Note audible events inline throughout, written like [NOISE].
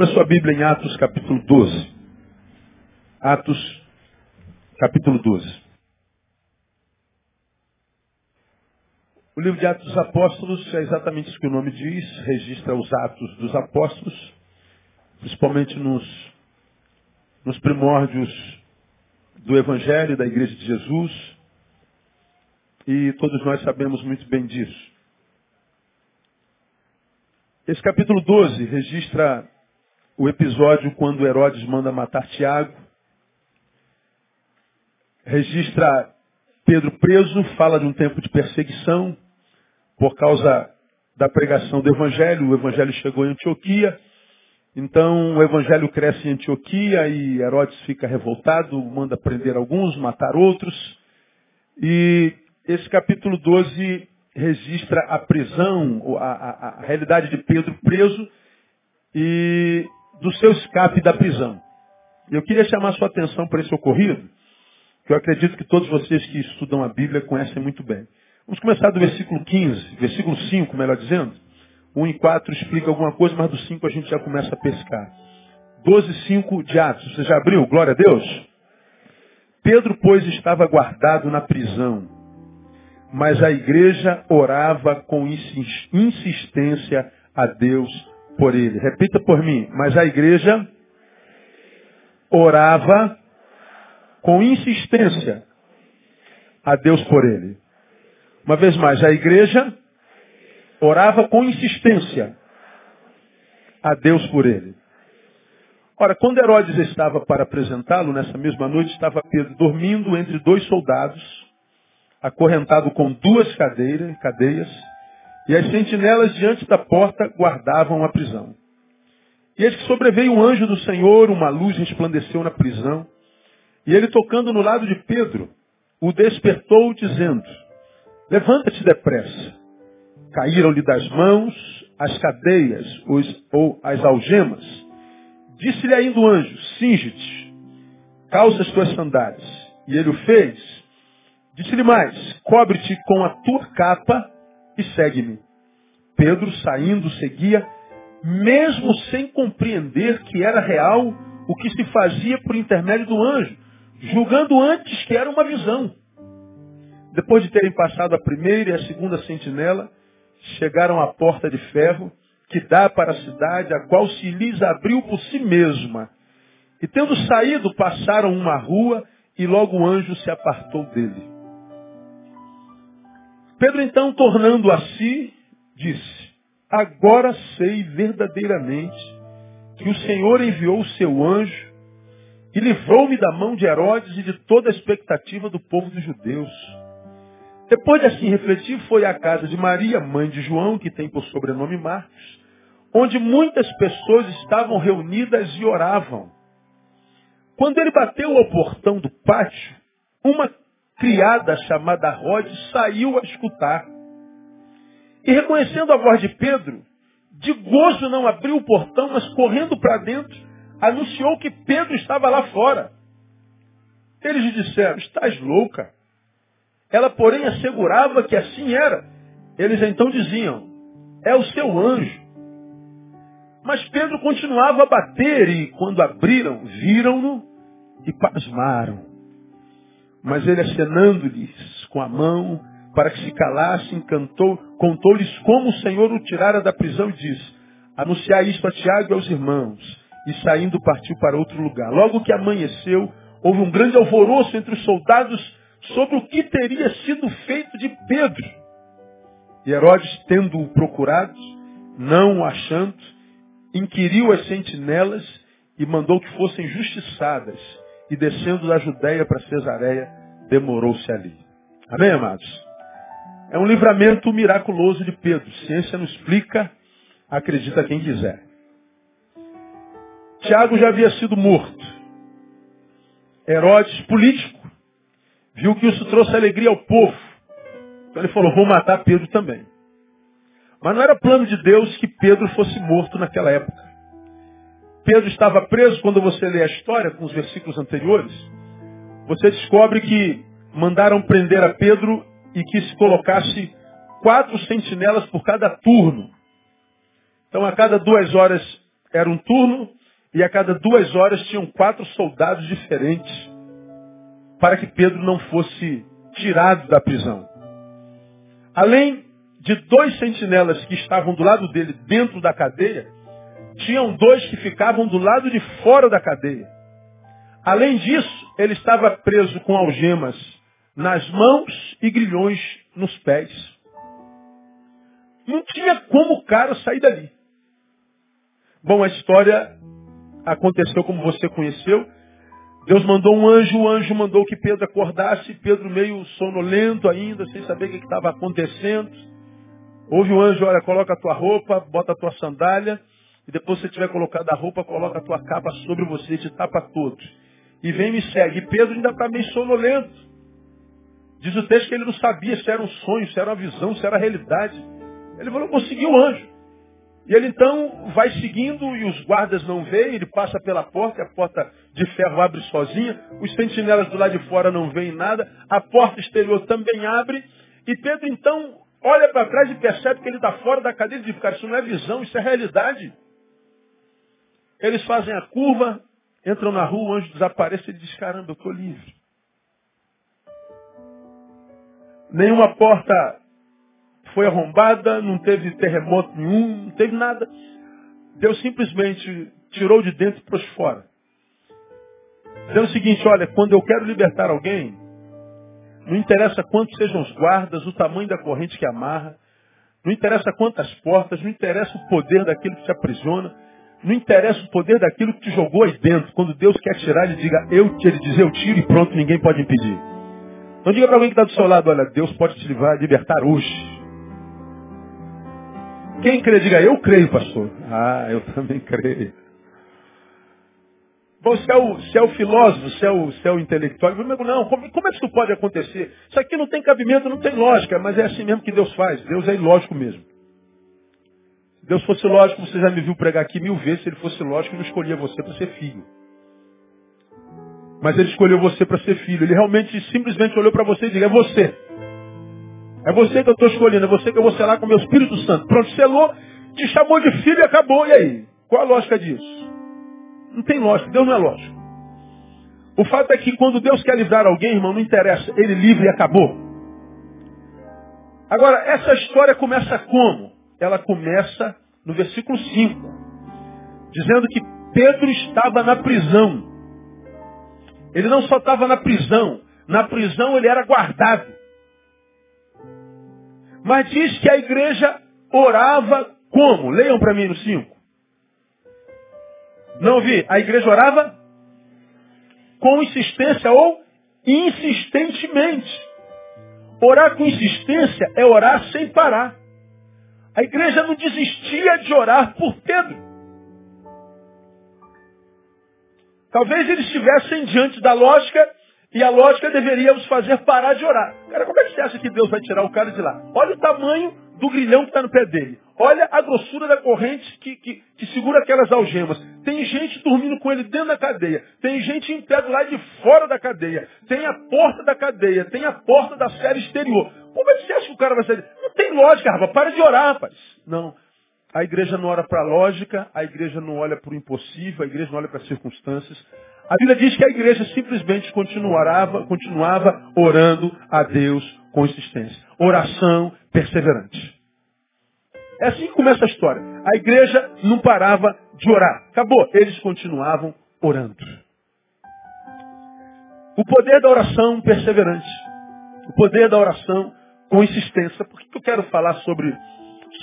Abra sua Bíblia em Atos capítulo 12. Atos capítulo 12. O livro de Atos dos Apóstolos é exatamente isso que o nome diz, registra os atos dos apóstolos, principalmente nos, nos primórdios do Evangelho da Igreja de Jesus, e todos nós sabemos muito bem disso. Esse capítulo 12 registra o episódio quando Herodes manda matar Tiago. Registra Pedro preso, fala de um tempo de perseguição por causa da pregação do Evangelho. O Evangelho chegou em Antioquia. Então o Evangelho cresce em Antioquia e Herodes fica revoltado, manda prender alguns, matar outros. E esse capítulo 12 registra a prisão, a, a, a realidade de Pedro preso e do seu escape da prisão. Eu queria chamar sua atenção para esse ocorrido, que eu acredito que todos vocês que estudam a Bíblia conhecem muito bem. Vamos começar do versículo 15, versículo 5, melhor dizendo. 1 e 4 explica alguma coisa, mas do 5 a gente já começa a pescar. 12 5 de Atos. Você já abriu? Glória a Deus. Pedro, pois, estava guardado na prisão mas a igreja orava com insistência a Deus por ele. Repita por mim. Mas a igreja orava com insistência a Deus por ele. Uma vez mais, a igreja orava com insistência a Deus por ele. Ora, quando Herodes estava para apresentá-lo, nessa mesma noite estava Pedro dormindo entre dois soldados acorrentado com duas cadeiras, cadeias, e as sentinelas diante da porta guardavam a prisão. E eis que sobreveio um anjo do Senhor, uma luz resplandeceu na prisão, e ele tocando no lado de Pedro, o despertou dizendo, levanta-te depressa. Caíram-lhe das mãos as cadeias os, ou as algemas. Disse-lhe ainda o anjo, cinge-te, calça as tuas sandálias. E ele o fez, Disse-lhe mais, cobre-te com a tua capa e segue-me. Pedro, saindo, seguia, mesmo sem compreender que era real o que se fazia por intermédio do anjo, julgando antes que era uma visão. Depois de terem passado a primeira e a segunda sentinela, chegaram à porta de ferro que dá para a cidade, a qual se lhes abriu por si mesma. E tendo saído, passaram uma rua e logo o anjo se apartou dele. Pedro então, tornando a si, disse, agora sei verdadeiramente que o Senhor enviou o seu anjo e livrou-me da mão de Herodes e de toda a expectativa do povo dos judeus. Depois de assim refletir, foi à casa de Maria, mãe de João, que tem por sobrenome Marcos, onde muitas pessoas estavam reunidas e oravam. Quando ele bateu ao portão do pátio, uma criada chamada Rod saiu a escutar. E reconhecendo a voz de Pedro, de gozo não abriu o portão, mas correndo para dentro, anunciou que Pedro estava lá fora. Eles lhe disseram, estás louca. Ela, porém, assegurava que assim era. Eles então diziam, é o seu anjo. Mas Pedro continuava a bater e, quando abriram, viram-no e pasmaram. Mas ele acenando-lhes com a mão, para que se calassem, contou-lhes como o Senhor o tirara da prisão e disse, anunciar isto a Tiago e aos irmãos. E saindo partiu para outro lugar. Logo que amanheceu, houve um grande alvoroço entre os soldados sobre o que teria sido feito de Pedro. E Herodes, tendo-o procurado, não o achando, inquiriu as sentinelas e mandou que fossem justiçadas. E descendo da Judéia para Cesareia, demorou-se ali. Amém, amados? É um livramento miraculoso de Pedro. Ciência não explica, acredita quem quiser. Tiago já havia sido morto. Herodes, político, viu que isso trouxe alegria ao povo. Então ele falou, vou matar Pedro também. Mas não era plano de Deus que Pedro fosse morto naquela época. Pedro estava preso, quando você lê a história com os versículos anteriores, você descobre que mandaram prender a Pedro e que se colocasse quatro sentinelas por cada turno. Então, a cada duas horas era um turno e a cada duas horas tinham quatro soldados diferentes para que Pedro não fosse tirado da prisão. Além de dois sentinelas que estavam do lado dele dentro da cadeia, tinham dois que ficavam do lado de fora da cadeia. Além disso, ele estava preso com algemas nas mãos e grilhões nos pés. Não tinha como o cara sair dali. Bom, a história aconteceu como você conheceu. Deus mandou um anjo, o anjo mandou que Pedro acordasse, Pedro meio sonolento ainda, sem saber o que estava acontecendo. Houve um anjo, olha, coloca a tua roupa, bota a tua sandália, e depois você tiver colocado a roupa, coloca a tua capa sobre você te tapa todo. E vem e me segue. E Pedro ainda está meio sonolento. Diz o texto que ele não sabia se era um sonho, se era uma visão, se era realidade. Ele falou, vou seguir o anjo. E ele então vai seguindo e os guardas não veem, ele passa pela porta, a porta de ferro abre sozinha, os sentinelas do lado de fora não veem nada, a porta exterior também abre, e Pedro então olha para trás e percebe que ele está fora da cadeia e diz, cara, isso não é visão, isso é realidade. Eles fazem a curva, entram na rua, o anjo desaparece e diz, caramba, eu estou livre. Nenhuma porta foi arrombada, não teve terremoto nenhum, não teve nada. Deus simplesmente tirou de dentro pôs fora. Dizendo o seguinte, olha, quando eu quero libertar alguém, não interessa quantos sejam os guardas, o tamanho da corrente que amarra, não interessa quantas portas, não interessa o poder daquilo que te aprisiona, não interessa o poder daquilo que te jogou aí dentro. Quando Deus quer tirar, ele diga, eu, ele diz, eu tiro e pronto, ninguém pode impedir. Então diga para alguém que está do seu lado, olha, Deus pode te libertar hoje. Quem crê, diga, eu creio, pastor. Ah, eu também creio. Bom, se é o, se é o filósofo, se é o, se é o intelectual, não, como, como é que isso pode acontecer? Isso aqui não tem cabimento, não tem lógica, mas é assim mesmo que Deus faz. Deus é ilógico mesmo. Deus fosse lógico, você já me viu pregar aqui mil vezes, se ele fosse lógico, ele não escolhia você para ser filho. Mas ele escolheu você para ser filho. Ele realmente simplesmente olhou para você e disse, é você. É você que eu estou escolhendo, é você que eu vou selar com o meu Espírito Santo. Pronto, selou, te chamou de filho e acabou. E aí? Qual a lógica disso? Não tem lógica, Deus não é lógico. O fato é que quando Deus quer livrar alguém, irmão, não interessa, ele livre e acabou. Agora, essa história começa como? Ela começa no versículo 5, dizendo que Pedro estava na prisão. Ele não só estava na prisão, na prisão ele era guardado. Mas diz que a igreja orava como? Leiam para mim no 5. Não vi. A igreja orava com insistência ou insistentemente. Orar com insistência é orar sem parar. A igreja não desistia de orar por Pedro. Talvez eles estivessem diante da lógica e a lógica deveria os fazer parar de orar. Cara, como é que você acha que Deus vai tirar o cara de lá? Olha o tamanho do grilhão que está no pé dele. Olha a grossura da corrente que, que, que, segura aquelas algemas. Tem gente dormindo com ele dentro da cadeia. Tem gente em pé do lado de fora da cadeia. Tem a porta da cadeia. Tem a porta da série exterior. Como é que você acha que o cara vai sair? Não tem lógica, rapaz. Para de orar, rapaz. Não. A igreja não olha para a lógica, a igreja não olha para o impossível, a igreja não olha para as circunstâncias. A Bíblia diz que a igreja simplesmente continuava, continuava orando a Deus com insistência. Oração perseverante. É assim que começa a história. A igreja não parava de orar. Acabou. Eles continuavam orando. O poder da oração perseverante. O poder da oração com insistência. Por que eu quero falar sobre,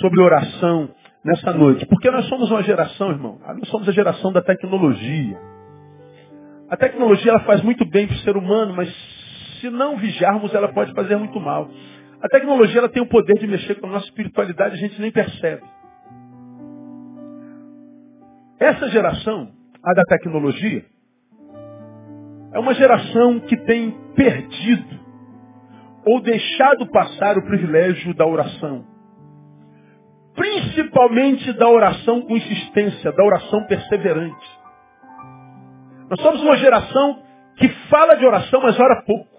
sobre oração nessa noite? Porque nós somos uma geração, irmão. Nós somos a geração da tecnologia. A tecnologia ela faz muito bem para o ser humano, mas se não vigiarmos, ela pode fazer muito mal. A tecnologia ela tem o poder de mexer com a nossa espiritualidade, a gente nem percebe. Essa geração, a da tecnologia, é uma geração que tem perdido ou deixado passar o privilégio da oração. Principalmente da oração com insistência, da oração perseverante. Nós somos uma geração que fala de oração, mas ora pouco.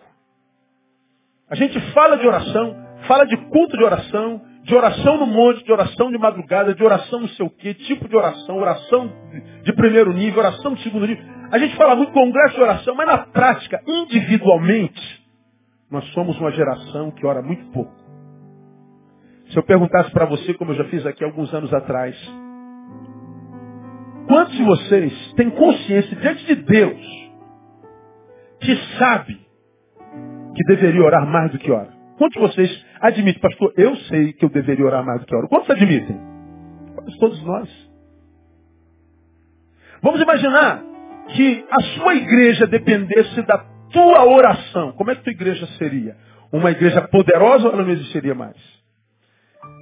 A gente fala de oração, fala de culto de oração, de oração no monte, de oração de madrugada, de oração não sei o quê, tipo de oração, oração de primeiro nível, oração de segundo nível. A gente fala muito congresso de oração, mas na prática, individualmente, nós somos uma geração que ora muito pouco. Se eu perguntasse para você, como eu já fiz aqui alguns anos atrás, quantos de vocês têm consciência diante de Deus que sabe que deveria orar mais do que ora? Quantos de vocês admitem, pastor, eu sei que eu deveria orar mais do que oro? Quantos admitem? Quase todos nós. Vamos imaginar que a sua igreja dependesse da tua oração. Como é que tua igreja seria? Uma igreja poderosa ou ela não existiria mais?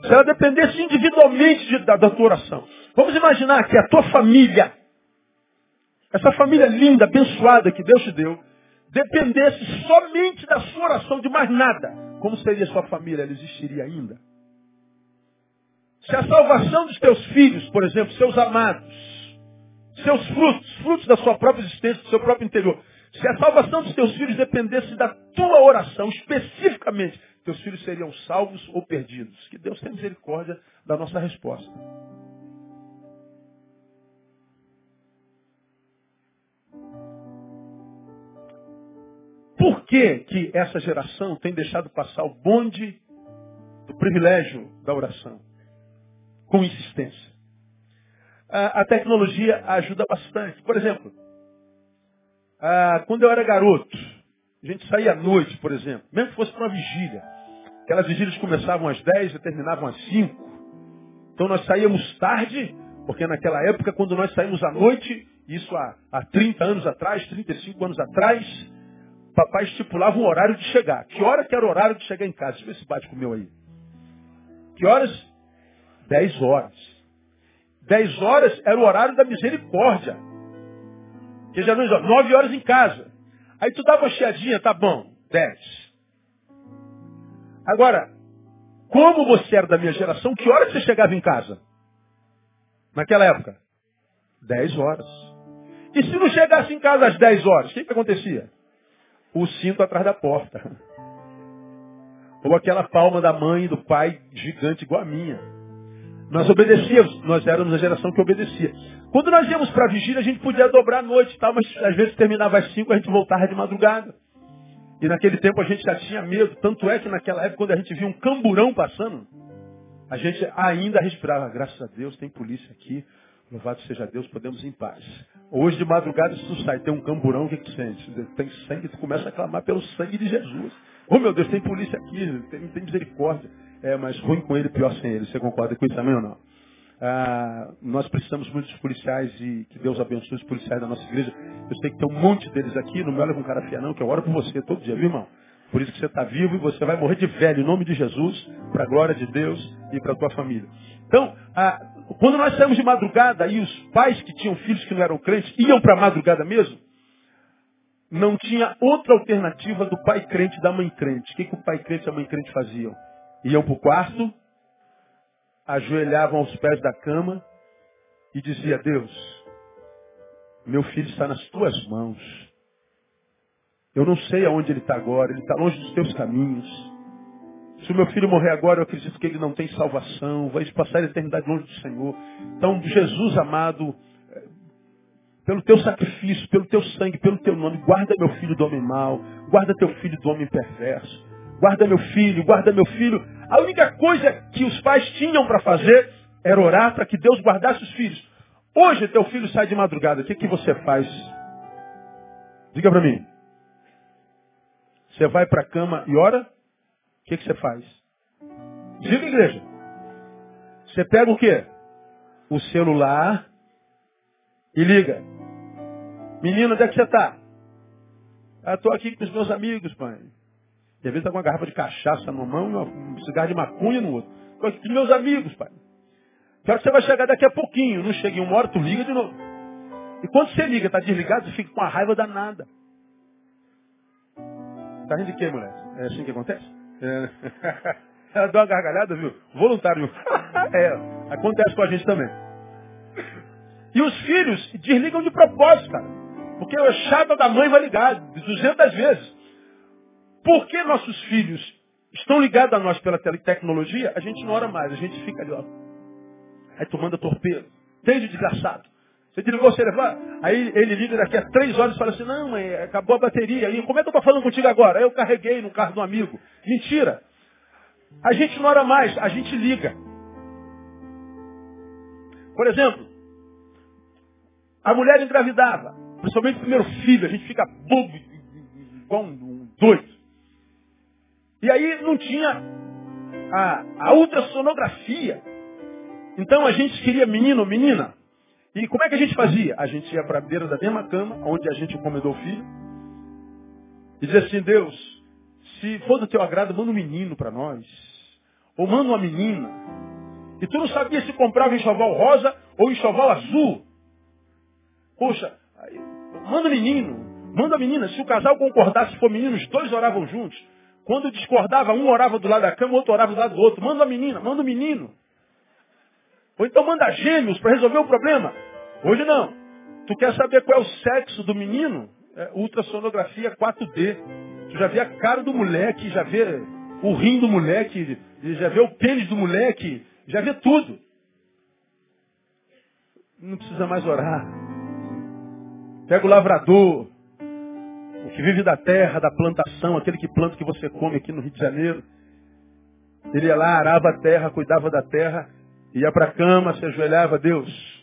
Se ela dependesse individualmente de, da, da tua oração. Vamos imaginar que a tua família, essa família linda, abençoada que Deus te deu, dependesse somente da sua oração, de mais nada. Como seria sua família? Ela existiria ainda? Se a salvação dos teus filhos, por exemplo, seus amados, seus frutos, frutos da sua própria existência, do seu próprio interior, se a salvação dos teus filhos dependesse da tua oração, especificamente, teus filhos seriam salvos ou perdidos. Que Deus tenha misericórdia da nossa resposta. Que, que essa geração tem deixado passar o bonde do privilégio da oração? Com insistência. A, a tecnologia ajuda bastante. Por exemplo, a, quando eu era garoto, a gente saía à noite, por exemplo, mesmo que fosse para uma vigília. Aquelas vigílias começavam às 10 e terminavam às 5. Então nós saíamos tarde, porque naquela época, quando nós saímos à noite, isso há, há 30 anos atrás, 35 anos atrás, papai estipulava um horário de chegar. Que hora que era o horário de chegar em casa? Deixa eu ver se bate com o meu aí. Que horas? 10 horas. 10 horas era o horário da misericórdia. Que já não 9 horas em casa. Aí tu dava uma chiadinha, tá bom, 10. Agora, como você era da minha geração, que hora você chegava em casa? Naquela época? 10 horas. E se não chegasse em casa às 10 horas, o que, que acontecia? O cinto atrás da porta. Ou aquela palma da mãe e do pai gigante igual a minha. Nós obedecíamos, nós éramos a geração que obedecia. Quando nós íamos para a vigília, a gente podia dobrar a noite, tal, mas às vezes terminava às 5, a gente voltava de madrugada. E naquele tempo a gente já tinha medo. Tanto é que naquela época, quando a gente via um camburão passando, a gente ainda respirava. Graças a Deus, tem polícia aqui. Louvado seja Deus, podemos ir em paz. Hoje de madrugada, se tu sai, tem um camburão, o que, que tu sente? Tem sangue, tu começa a clamar pelo sangue de Jesus. Oh meu Deus, tem polícia aqui, tem, tem misericórdia. É, mas ruim com ele, pior sem ele. Você concorda com isso também ou não? Ah, nós precisamos muito dos policiais e que Deus abençoe os policiais da nossa igreja. Eu sei que tem um monte deles aqui, não me olha com cara fia não, que eu oro por você todo dia, viu irmão? Por isso que você está vivo e você vai morrer de velho, em nome de Jesus, para a glória de Deus e para a tua família. Então, ah, quando nós saímos de madrugada e os pais que tinham filhos que não eram crentes iam para a madrugada mesmo, não tinha outra alternativa do pai crente e da mãe crente. O que, que o pai crente e a mãe crente faziam? Iam para o quarto, ajoelhavam aos pés da cama e dizia, Deus, meu filho está nas tuas mãos. Eu não sei aonde ele está agora, ele está longe dos teus caminhos. Se o meu filho morrer agora, eu acredito que ele não tem salvação, vai passar a eternidade longe do Senhor. Então, Jesus amado, eh, pelo teu sacrifício, pelo teu sangue, pelo teu nome, guarda meu filho do homem mau, guarda teu filho do homem perverso. Guarda meu filho, guarda meu filho. A única coisa que os pais tinham para fazer era orar para que Deus guardasse os filhos. Hoje teu filho sai de madrugada, o que, que você faz? Diga para mim. Você vai para a cama e ora? O que, que você faz? Diga, igreja. Você pega o quê? O celular e liga. Menino, onde é que você está? Ah, estou aqui com os meus amigos, pai. E às vezes está com uma garrafa de cachaça numa mão e um cigarro de maconha no outro. Estou aqui com meus amigos, pai. Quero que você vai chegar daqui a pouquinho. Não chega em uma hora, tu liga de novo. E quando você liga, está desligado, você fica com a raiva danada. Tá rindo de quê, mulher? É assim que acontece? É. [LAUGHS] Ela deu uma gargalhada, viu? Voluntário. [LAUGHS] é, acontece com a gente também. E os filhos desligam de propósito, cara. Porque a chata da mãe vai ligar 200 vezes. Por que nossos filhos estão ligados a nós pela tecnologia, a gente não ora mais, a gente fica ali, ó. Aí tu manda torpedo. Entende, desgraçado? Você desligou o celular, aí ele liga daqui a três horas e fala assim, não, mãe, acabou a bateria. E como é que eu estou falando contigo agora? Eu carreguei no carro um amigo. Mentira. A gente não ora mais, a gente liga. Por exemplo, a mulher engravidava, principalmente o primeiro filho, a gente fica bobo, igual um doido. E aí não tinha a, a ultrassonografia. Então a gente queria menino ou menina. E como é que a gente fazia? A gente ia para a beira da mesma cama, onde a gente encomendou o filho, e dizia assim, Deus, se for do teu agrado, manda um menino para nós. Ou manda uma menina. E tu não sabia se comprava enxoval rosa ou enxoval azul. Poxa, manda um menino, manda a menina. Se o casal concordasse, se for menino, os dois oravam juntos. Quando discordava, um orava do lado da cama, o outro orava do lado do outro. Manda a menina, manda o menino. Ou então manda gêmeos para resolver o problema. Hoje não. Tu quer saber qual é o sexo do menino? É ultrassonografia 4D. Tu já vê a cara do moleque, já vê o rim do moleque, já vê o pênis do moleque, já vê tudo. Não precisa mais orar. Pega o lavrador, o que vive da terra, da plantação, aquele que planta que você come aqui no Rio de Janeiro. Ele ia lá, arava a terra, cuidava da terra, ia para a cama, se ajoelhava, Deus,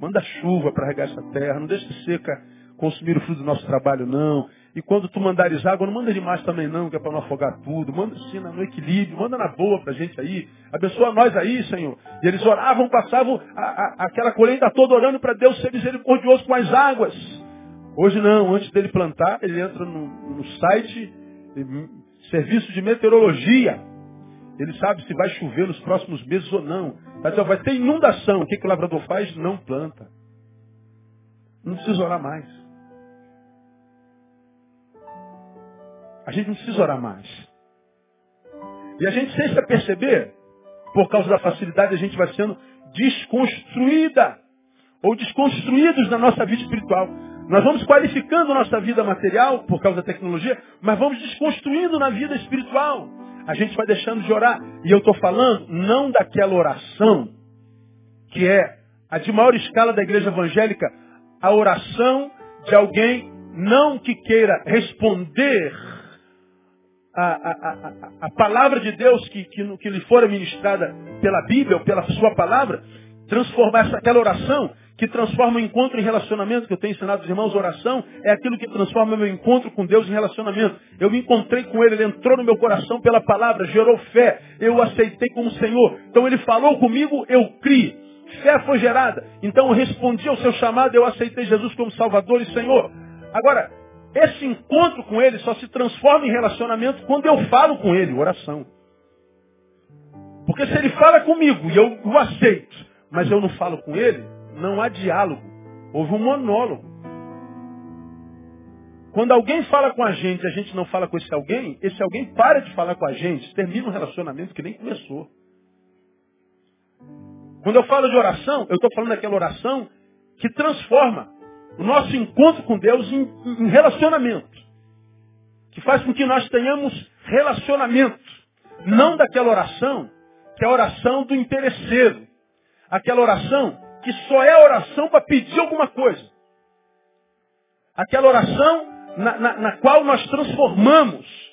manda chuva para regar essa terra, não deixe de seca consumir o fruto do nosso trabalho, não. E quando tu mandares água, não manda demais também não, que é para não afogar tudo. Manda sim no equilíbrio, manda na boa para a gente aí. Abençoa nós aí, Senhor. E eles oravam, passavam a, a, aquela colheita toda orando para Deus ser misericordioso com as águas. Hoje não, antes dele plantar, ele entra no, no site, serviço de meteorologia. Ele sabe se vai chover nos próximos meses ou não. Vai ter inundação. O que, que o lavrador faz? Não planta. Não precisa orar mais. A gente não precisa orar mais. E a gente, sem se perceber, por causa da facilidade, a gente vai sendo desconstruída. Ou desconstruídos na nossa vida espiritual. Nós vamos qualificando nossa vida material por causa da tecnologia, mas vamos desconstruindo na vida espiritual a gente vai deixando de orar. E eu estou falando não daquela oração que é a de maior escala da igreja evangélica, a oração de alguém não que queira responder a, a, a, a palavra de Deus que, que, que lhe fora ministrada pela Bíblia ou pela sua palavra, transformar aquela oração que transforma o encontro em relacionamento, que eu tenho ensinado os irmãos, oração é aquilo que transforma meu encontro com Deus em relacionamento. Eu me encontrei com Ele, Ele entrou no meu coração pela palavra, gerou fé, eu o aceitei como Senhor. Então Ele falou comigo, eu criei. Fé foi gerada. Então eu respondi ao seu chamado, eu aceitei Jesus como Salvador e Senhor. Agora, esse encontro com Ele só se transforma em relacionamento quando eu falo com Ele, oração. Porque se Ele fala comigo e eu o aceito, mas eu não falo com Ele, não há diálogo. Houve um monólogo. Quando alguém fala com a gente e a gente não fala com esse alguém, esse alguém para de falar com a gente, termina um relacionamento que nem começou. Quando eu falo de oração, eu estou falando daquela oração que transforma o nosso encontro com Deus em, em relacionamento. Que faz com que nós tenhamos relacionamento. Não daquela oração que é a oração do interesseiro. Aquela oração que só é oração para pedir alguma coisa. Aquela oração na, na, na qual nós transformamos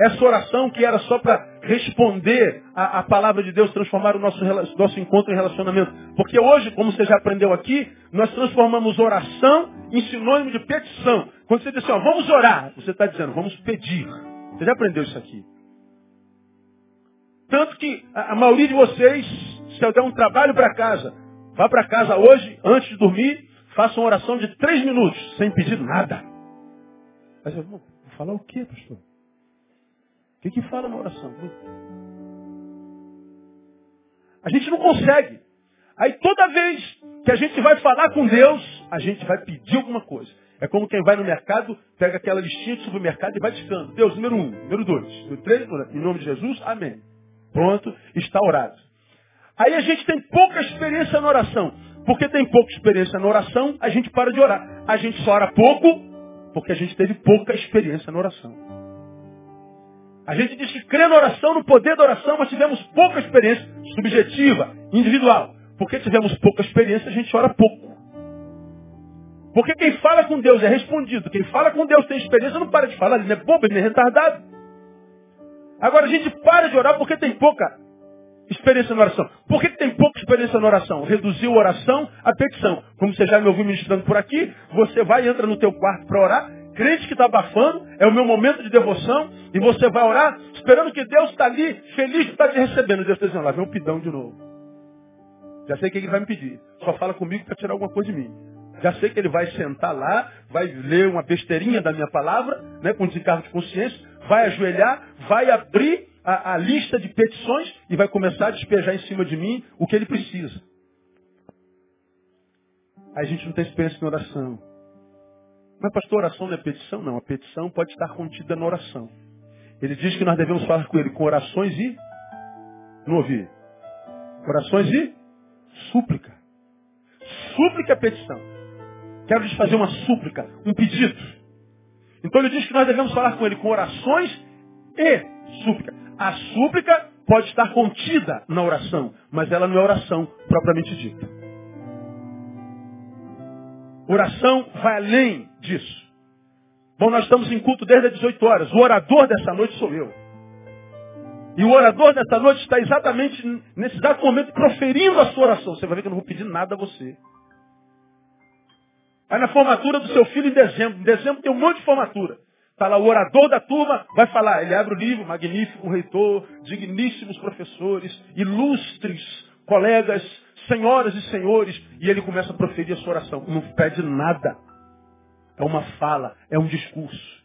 essa oração que era só para responder a, a, palavra de Deus, transformar o nosso, nosso encontro em relacionamento. Porque hoje, como você já aprendeu aqui, nós transformamos oração em sinônimo de petição. Quando você diz assim, ó, vamos orar, você está dizendo, vamos pedir. Você já aprendeu isso aqui. Tanto que a, a maioria de vocês, se eu der um trabalho para casa, Vá para casa hoje, antes de dormir, faça uma oração de três minutos, sem pedir nada. Mas eu vou falar o quê, pastor? O que, que fala na oração? A gente não consegue. Aí toda vez que a gente vai falar com Deus, a gente vai pedir alguma coisa. É como quem vai no mercado, pega aquela listinha de supermercado e vai dictando. Deus, número um, número dois, número três, em nome de Jesus, amém. Pronto, está orado. Aí a gente tem pouca experiência na oração. Porque tem pouca experiência na oração, a gente para de orar. A gente só ora pouco porque a gente teve pouca experiência na oração. A gente diz que crê na oração, no poder da oração, mas tivemos pouca experiência subjetiva, individual. Porque tivemos pouca experiência, a gente ora pouco. Porque quem fala com Deus é respondido. Quem fala com Deus tem experiência, não para de falar, ele não é bobo, ele não é retardado. Agora a gente para de orar porque tem pouca experiência na oração. Por que tem pouca experiência na oração? Reduziu a oração à petição. Como você já me ouviu ministrando por aqui, você vai e entra no teu quarto para orar, crente que está abafando, é o meu momento de devoção, e você vai orar esperando que Deus está ali, feliz de estar te recebendo. Deus está dizendo, lá vem um pidão de novo. Já sei o que ele vai me pedir. Só fala comigo para tirar alguma coisa de mim. Já sei que ele vai sentar lá, vai ler uma besteirinha da minha palavra, né, com desencargo de consciência, vai ajoelhar, vai abrir a, a lista de petições e vai começar a despejar em cima de mim o que ele precisa. Aí a gente não tem experiência em oração. Mas, pastor, oração não é petição? Não, a petição pode estar contida na oração. Ele diz que nós devemos falar com ele com orações e. Não ouvi. Orações e súplica. Súplica é petição. Quero lhes fazer uma súplica, um pedido. Então ele diz que nós devemos falar com ele com orações e súplica. A súplica pode estar contida na oração, mas ela não é oração propriamente dita. Oração vai além disso. Bom, nós estamos em culto desde as 18 horas. O orador dessa noite sou eu. E o orador dessa noite está exatamente nesse exato momento proferindo a sua oração. Você vai ver que eu não vou pedir nada a você. Aí na formatura do seu filho em dezembro. Em dezembro tem um monte de formatura. Está lá o orador da turma, vai falar. Ele abre o livro, magnífico reitor, digníssimos professores, ilustres colegas, senhoras e senhores. E ele começa a proferir a sua oração. Não pede nada. É uma fala, é um discurso.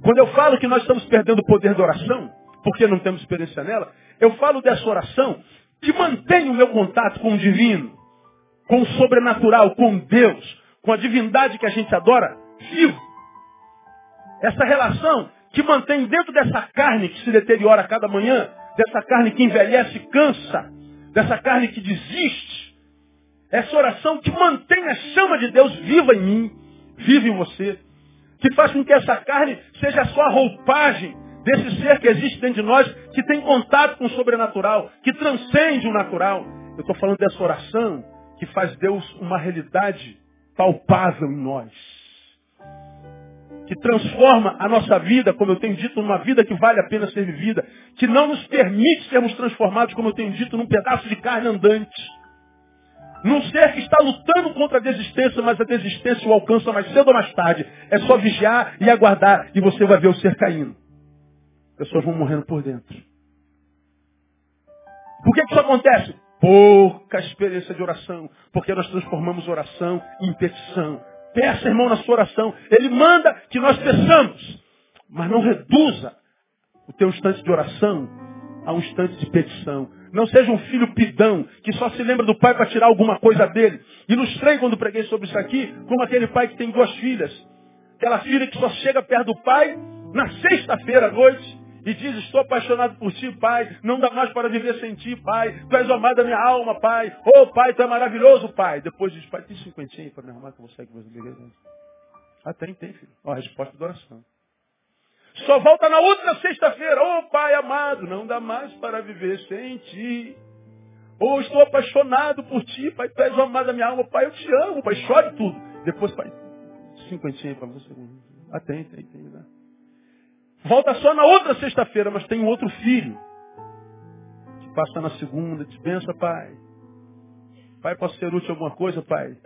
Quando eu falo que nós estamos perdendo o poder da oração, porque não temos experiência nela, eu falo dessa oração que mantém o meu contato com o divino, com o sobrenatural, com Deus, com a divindade que a gente adora, vivo. Essa relação que mantém dentro dessa carne que se deteriora a cada manhã, dessa carne que envelhece e cansa, dessa carne que desiste. Essa oração que mantém a chama de Deus viva em mim, viva em você. Que faz com que essa carne seja só a roupagem desse ser que existe dentro de nós, que tem contato com o sobrenatural, que transcende o natural. Eu estou falando dessa oração que faz Deus uma realidade palpável em nós que transforma a nossa vida, como eu tenho dito, numa vida que vale a pena ser vivida, que não nos permite sermos transformados, como eu tenho dito, num pedaço de carne andante. Num ser que está lutando contra a desistência, mas a desistência o alcança mais cedo ou mais tarde. É só vigiar e aguardar e você vai ver o ser caindo. Pessoas vão morrendo por dentro. Por que, que isso acontece? Pouca experiência de oração. Porque nós transformamos oração em petição. Peça, irmão, na sua oração. Ele manda que nós peçamos. Mas não reduza o teu instante de oração a um instante de petição. Não seja um filho pidão, que só se lembra do pai para tirar alguma coisa dele. Ilustrei quando preguei sobre isso aqui, como aquele pai que tem duas filhas. Aquela filha que só chega perto do pai na sexta-feira à noite e diz, estou apaixonado por ti, pai, não dá mais para viver sem ti, pai, tu és o amado da minha alma, pai, ô oh, pai, tu é maravilhoso, pai. Depois diz, pai, tem cinquentinho para me arrumar que você que você beleza? Ah, tem, tem, filho. Ó, a resposta da oração. Só volta na outra sexta-feira, ô oh, pai amado, não dá mais para viver sem ti. Ou oh, estou apaixonado por ti, pai, tu és o amado da minha alma, pai, eu te amo, pai, chore tudo. Depois, pai, cinquentinho para você. Ah, tem, tem, tem, né? Volta só na outra sexta-feira, mas tem um outro filho. Que passa na segunda, te bença, pai. Pai, posso ser útil alguma coisa, pai?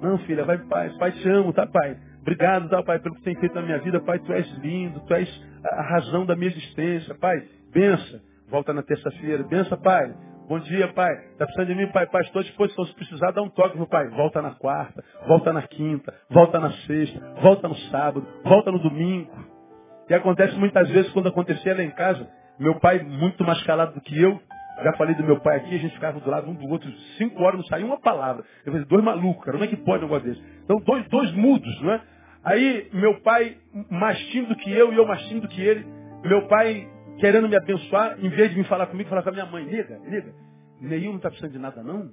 Não, filha, vai paz. Pai, te amo, tá, pai? Obrigado, tá, pai, pelo que tem feito na minha vida. Pai, tu és lindo, tu és a razão da minha existência. Pai, bença. Volta na terça-feira. Bença, pai. Bom dia, pai. Está precisando de mim, pai? Pai, estou à disposição. Se precisar, dá um toque, meu pai. Volta na quarta, volta na quinta, volta na sexta, volta no sábado, volta no domingo. E acontece muitas vezes quando acontecia lá em casa, meu pai muito mais calado do que eu, já falei do meu pai aqui, a gente ficava do lado um do outro, cinco horas não saía uma palavra. Eu falei, dois malucos, cara, como é que pode um negócio desse? Então, dois, dois mudos, não é? Aí, meu pai mais tímido que eu e eu mais tímido que ele, meu pai querendo me abençoar, em vez de me falar comigo, falar com a minha mãe, liga, liga, Neil não está precisando de nada não?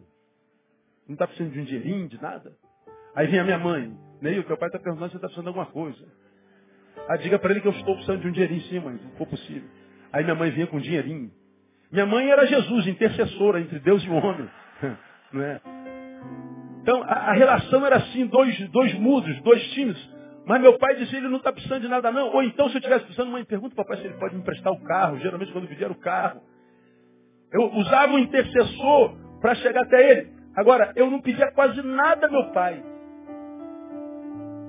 Não está precisando de um dinheirinho, de nada? Aí vem a minha mãe, Neil, teu pai está perguntando se está precisando de alguma coisa. Ah, diga para ele que eu estou precisando de um dinheirinho sim, mãe, se for possível. Aí minha mãe vinha com dinheirinho. Minha mãe era Jesus, intercessora entre Deus e o homem. [LAUGHS] Não é? Então a, a, relação era assim, dois, dois mudos, dois times. Mas meu pai dizia, ele não está precisando de nada não. Ou então, se eu estivesse precisando, mãe, pergunta para papai se ele pode me emprestar o carro. Geralmente, quando pedia o carro. Eu usava o intercessor para chegar até ele. Agora, eu não pedia quase nada meu pai.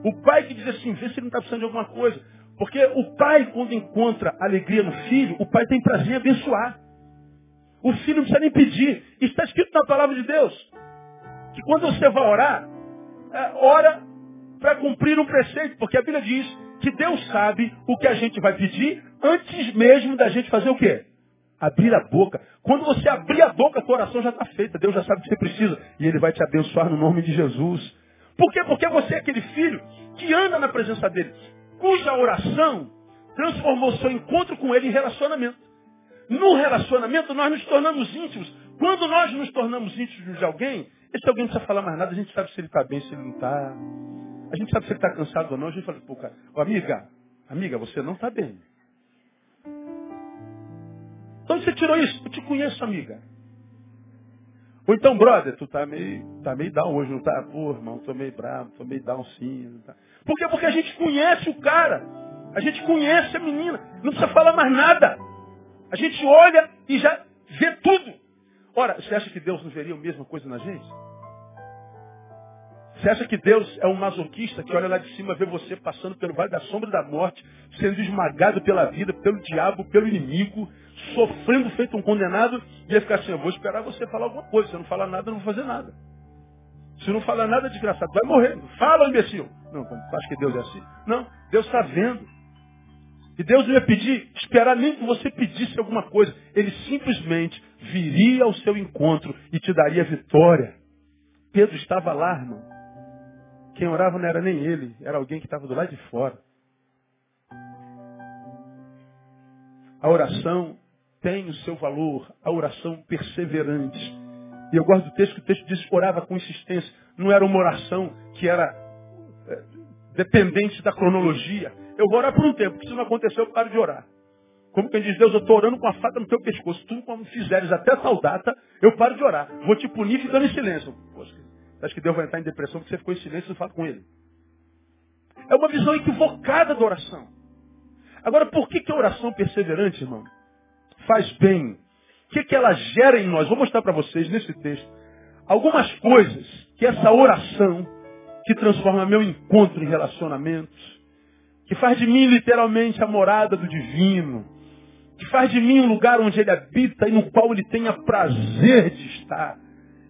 O pai que dizia assim, vê se ele não está precisando de alguma coisa. Porque o pai, quando encontra alegria no filho, o pai tem prazer em abençoar. O filho não precisa nem pedir. Está escrito na palavra de Deus. Que quando você vai orar, é, ora para cumprir um preceito. Porque a Bíblia diz que Deus sabe o que a gente vai pedir antes mesmo da gente fazer o quê? Abrir a boca. Quando você abrir a boca, a tua oração já está feita. Deus já sabe o que você precisa. E Ele vai te abençoar no nome de Jesus. Por quê? Porque você é aquele filho que anda na presença dele, cuja oração transformou seu encontro com ele em relacionamento. No relacionamento, nós nos tornamos íntimos. Quando nós nos tornamos íntimos de alguém, esse alguém não precisa falar mais nada, a gente sabe se ele está bem, se ele não está. A gente sabe se ele está cansado ou não. A gente fala, pô, cara, oh, amiga, amiga, você não está bem. Então você tirou isso? Eu te conheço, amiga. Ou então, brother, tu tá meio, tá meio down hoje, não tá? Pô, irmão, tô meio bravo, tô meio down sim. Tá. Por quê? Porque a gente conhece o cara. A gente conhece a menina. Não precisa falar mais nada. A gente olha e já vê tudo. Ora, você acha que Deus não veria a mesma coisa na gente? Você acha que Deus é um masoquista que olha lá de cima, vê você passando pelo vale da sombra da morte, sendo esmagado pela vida, pelo diabo, pelo inimigo, sofrendo feito um condenado, e ia ficar assim, eu vou esperar você falar alguma coisa. Se não falar nada, eu não vou fazer nada. Se não falar nada, desgraçado, vai morrer. Fala, imbecil. Não, acho que Deus é assim? Não, Deus está vendo. E Deus não ia pedir, esperar nem que você pedisse alguma coisa. Ele simplesmente viria ao seu encontro e te daria vitória. Pedro estava lá, irmão. Quem orava não era nem ele, era alguém que estava do lado de fora. A oração tem o seu valor, a oração perseverante. E eu gosto do texto que o texto diz que orava com insistência. Não era uma oração que era é, dependente da cronologia. Eu vou orar por um tempo, se não aconteceu, eu paro de orar. Como quem diz, Deus, eu estou orando com a faca no teu pescoço. Tu, como fizeres até tal data, eu paro de orar. Vou te punir ficando em silêncio. Acho que Deus vai entrar em depressão porque você ficou em silêncio e não fala com ele. É uma visão equivocada da oração. Agora, por que, que a oração perseverante, irmão? Faz bem. O que, que ela gera em nós? Vou mostrar para vocês nesse texto algumas coisas que essa oração, que transforma meu encontro em relacionamentos, que faz de mim literalmente a morada do divino, que faz de mim um lugar onde ele habita e no qual ele tenha prazer de estar.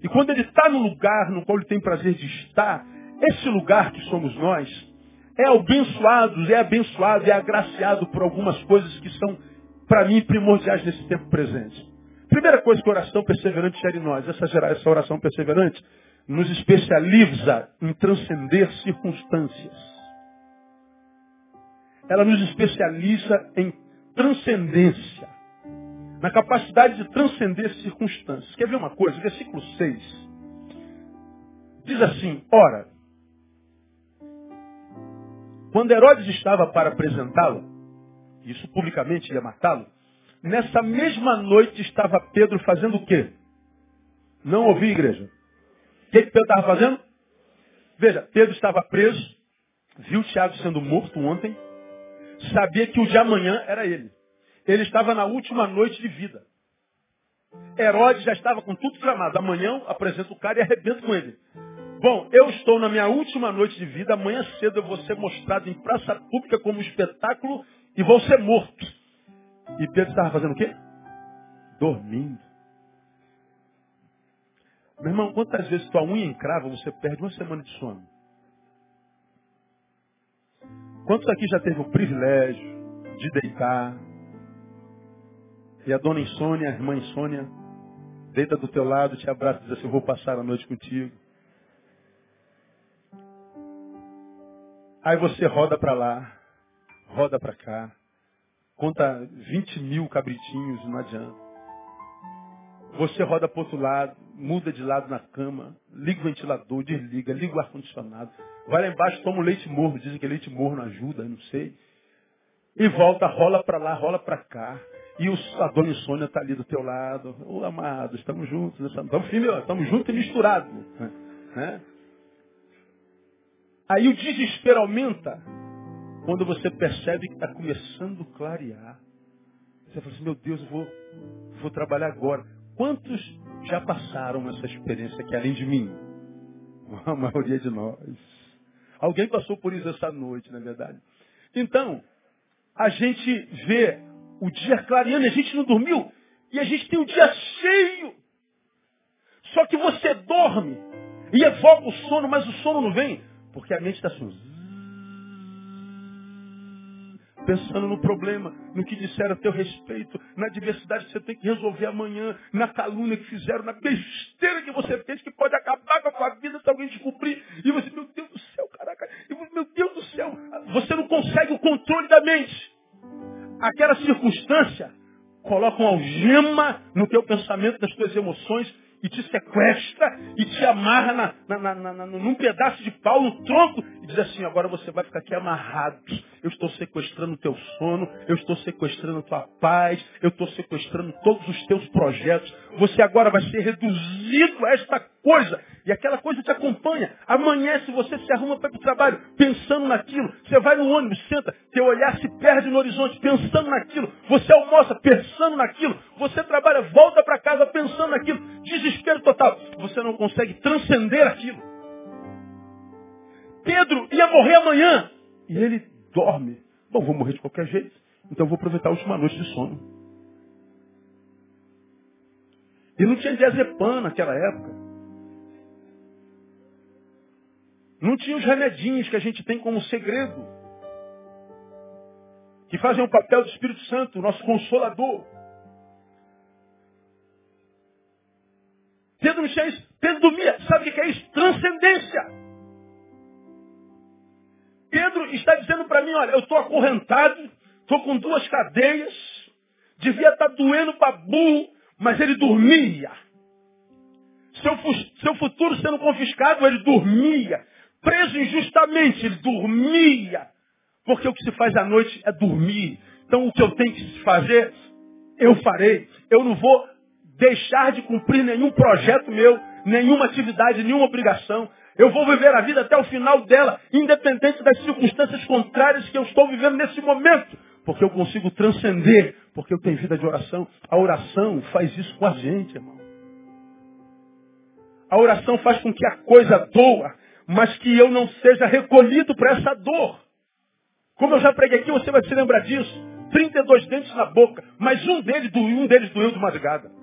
E quando ele está no lugar no qual ele tem prazer de estar, esse lugar que somos nós, é abençoado, é abençoado, é agraciado por algumas coisas que são para mim, primordiais nesse tempo presente. Primeira coisa que a oração perseverante gera em nós, essa, essa oração perseverante nos especializa em transcender circunstâncias. Ela nos especializa em transcendência, na capacidade de transcender circunstâncias. Quer ver uma coisa? Versículo 6 diz assim: Ora, quando Herodes estava para apresentá-lo, isso publicamente ia matá-lo. Nessa mesma noite estava Pedro fazendo o quê? Não ouvi, igreja. O que, que Pedro estava fazendo? Veja, Pedro estava preso, viu Tiago sendo morto ontem, sabia que o de amanhã era ele. Ele estava na última noite de vida. Herodes já estava com tudo tramado. Amanhã apresenta o cara e arrebenta com ele. Bom, eu estou na minha última noite de vida. Amanhã cedo eu vou ser mostrado em praça pública como espetáculo e vão ser mortos. E Pedro estava fazendo o quê? Dormindo. Meu irmão, quantas vezes tua unha encrava, você perde uma semana de sono? Quantos aqui já teve o privilégio de deitar e a dona Insônia, a irmã Insônia, deita do teu lado, te abraça e diz assim, eu vou passar a noite contigo. Aí você roda para lá, roda para cá, conta 20 mil cabritinhos, não adianta. Você roda para outro lado, muda de lado na cama, liga o ventilador, desliga, liga o ar-condicionado. Vai lá embaixo, toma o leite morno, dizem que leite morno ajuda, não sei. E volta, rola para lá, rola para cá. e o, a dona insônia está ali do teu lado. Ô, amado, estamos juntos. Estamos, estamos juntos e misturados. Né? Aí o desespero aumenta quando você percebe que está começando a clarear. Você fala assim, meu Deus, eu vou, vou trabalhar agora. Quantos já passaram essa experiência aqui, além de mim? [LAUGHS] A maioria de nós. Alguém passou por isso essa noite, na é verdade. Então, a gente vê o dia clareando, a gente não dormiu, e a gente tem o dia cheio. Só que você dorme e evoca o sono, mas o sono não vem, porque a mente está assim, pensando no problema, no que disseram a teu respeito, na diversidade que você tem que resolver amanhã, na calúnia que fizeram, na besteira que você fez, que pode acabar com a tua vida se alguém descobrir. E você, meu Deus do céu, caraca, meu Deus do céu, você não consegue o controle da mente. Aquela circunstância coloca uma algema no teu pensamento, nas tuas emoções, e te sequestra e te amarra na, na, na, na, num pedaço de pau, no tronco, e diz assim, agora você vai ficar aqui amarrado. Eu estou sequestrando o teu sono, eu estou sequestrando a tua paz, eu estou sequestrando todos os teus projetos. Você agora vai ser reduzido a esta coisa. E aquela coisa te acompanha. Amanhece, você se arruma para o trabalho, pensando naquilo. Você vai no ônibus, senta, teu olhar se perde no horizonte, pensando naquilo. Você almoça, pensando naquilo. Você trabalha, volta para casa, pensando naquilo. Desespero total. Você não consegue transcender aquilo. Pedro ia morrer amanhã. E ele dorme. Bom, vou morrer de qualquer jeito. Então vou aproveitar a última noite de sono. E não tinha diazepam naquela época. Não tinha os remedinhos que a gente tem como segredo. Que fazem o papel do Espírito Santo, nosso consolador. Pedro não tinha isso. Pedro dormia. Sabe o que é isso? Transcendência. Pedro está dizendo para mim, olha, eu estou acorrentado, estou com duas cadeias, devia estar tá doendo para burro, mas ele dormia. Seu, seu futuro sendo confiscado, ele dormia preso injustamente, ele dormia. Porque o que se faz à noite é dormir. Então o que eu tenho que fazer, eu farei. Eu não vou deixar de cumprir nenhum projeto meu, nenhuma atividade, nenhuma obrigação. Eu vou viver a vida até o final dela, independente das circunstâncias contrárias que eu estou vivendo nesse momento. Porque eu consigo transcender, porque eu tenho vida de oração. A oração faz isso com a gente, irmão. A oração faz com que a coisa doa, mas que eu não seja recolhido para essa dor. Como eu já preguei aqui, você vai se lembrar disso. 32 dentes na boca, mas um deles, um deles doeu de madrugada.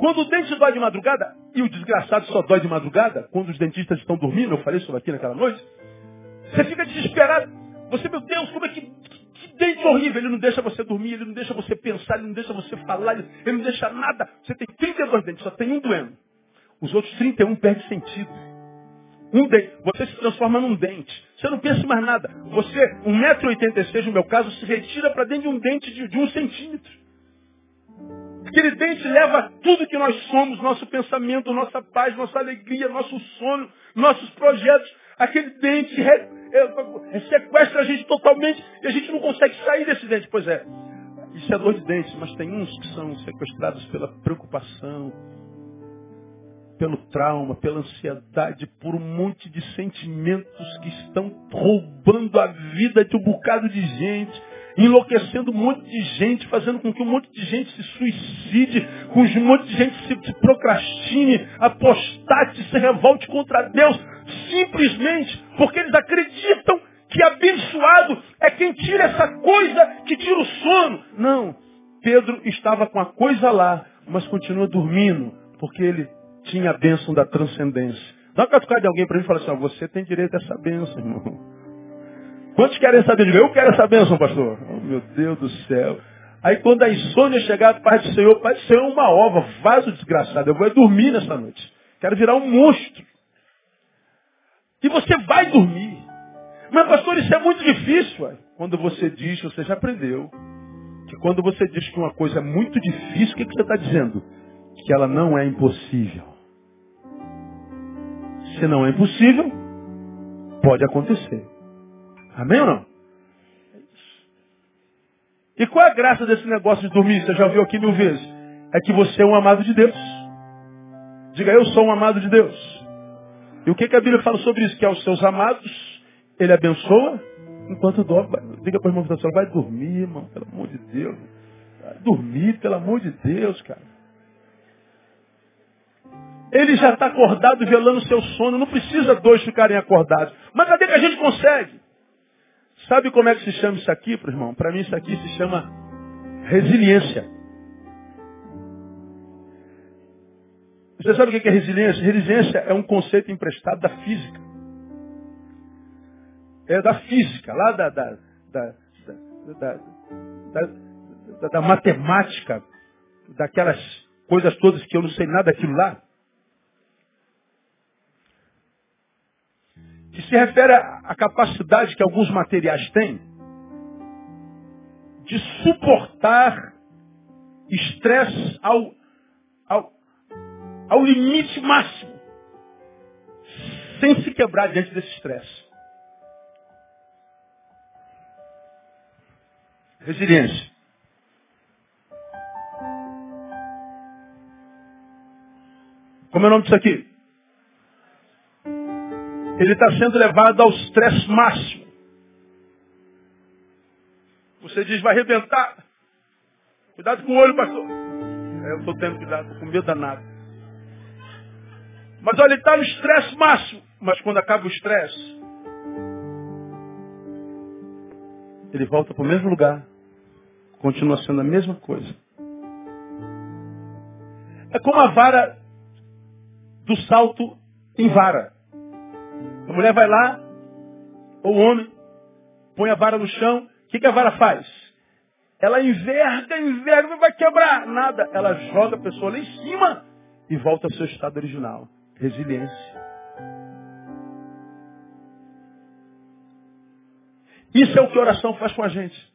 Quando o dente dói de madrugada, e o desgraçado só dói de madrugada, quando os dentistas estão dormindo, eu falei isso aqui naquela noite, você fica desesperado. Você, meu Deus, como é que, que, que dente horrível. Ele não deixa você dormir, ele não deixa você pensar, ele não deixa você falar, ele, ele não deixa nada. Você tem 32 dentes, só tem um doendo. Os outros 31 perdem sentido. Um dente. Você se transforma num dente. Você não pensa mais nada. Você, 1,86m no meu caso, se retira para dentro de um dente de, de um centímetro. Aquele dente leva tudo que nós somos, nosso pensamento, nossa paz, nossa alegria, nosso sono, nossos projetos. Aquele dente re, é, é, sequestra a gente totalmente e a gente não consegue sair desse dente. Pois é, isso é dor de dente, mas tem uns que são sequestrados pela preocupação, pelo trauma, pela ansiedade, por um monte de sentimentos que estão roubando a vida de um bocado de gente, enlouquecendo um monte de gente, fazendo com que um monte de gente se suicide, com um monte de gente se procrastine, apostate, se revolte contra Deus, simplesmente porque eles acreditam que abençoado é quem tira essa coisa que tira o sono. Não, Pedro estava com a coisa lá, mas continua dormindo, porque ele tinha a bênção da transcendência. Dá uma catucada de alguém para mim e fala assim, você tem direito a essa bênção, irmão. Quantos querem essa bênção? Eu quero essa bênção, pastor. Oh, meu Deus do céu. Aí quando a insônia chegar, Pai do Senhor, Pai do Senhor é uma ova, vaso desgraçado. Eu vou dormir nessa noite. Quero virar um monstro. E você vai dormir. Mas pastor, isso é muito difícil. Ué. Quando você diz, você já aprendeu. Que quando você diz que uma coisa é muito difícil, o que, que você está dizendo? Que ela não é impossível. Se não é impossível, pode acontecer. Amém ou não? E qual é a graça desse negócio de dormir? Você já ouviu aqui mil vezes. É que você é um amado de Deus. Diga, eu sou um amado de Deus. E o que, que a Bíblia fala sobre isso? Que aos seus amados, ele abençoa enquanto dorme. Diga para o irmão que está vai dormir, irmão, pelo amor de Deus. Vai dormir, pelo amor de Deus, cara. Ele já está acordado velando o seu sono. Não precisa dois ficarem acordados. Mas cadê que a gente consegue? Sabe como é que se chama isso aqui, irmão? Para mim isso aqui se chama resiliência. Você sabe o que é resiliência? Resiliência é um conceito emprestado da física. É da física, lá da, da, da, da matemática, daquelas coisas todas que eu não sei nada daquilo lá. Que se refere à capacidade que alguns materiais têm de suportar estresse ao, ao, ao limite máximo, sem se quebrar diante desse estresse. Resiliência. Como é o nome disso aqui? Ele está sendo levado ao estresse máximo. Você diz, vai arrebentar. Cuidado com o olho, pastor. É, eu estou tendo cuidado, estou com medo danado. Mas olha, ele está no estresse máximo. Mas quando acaba o estresse, ele volta para o mesmo lugar. Continua sendo a mesma coisa. É como a vara do salto em vara. A mulher vai lá, ou o homem, põe a vara no chão. O que, que a vara faz? Ela enverga, enverga, vai quebrar. Nada. Ela joga a pessoa lá em cima e volta ao seu estado original. Resiliência. Isso é o que a oração faz com a gente.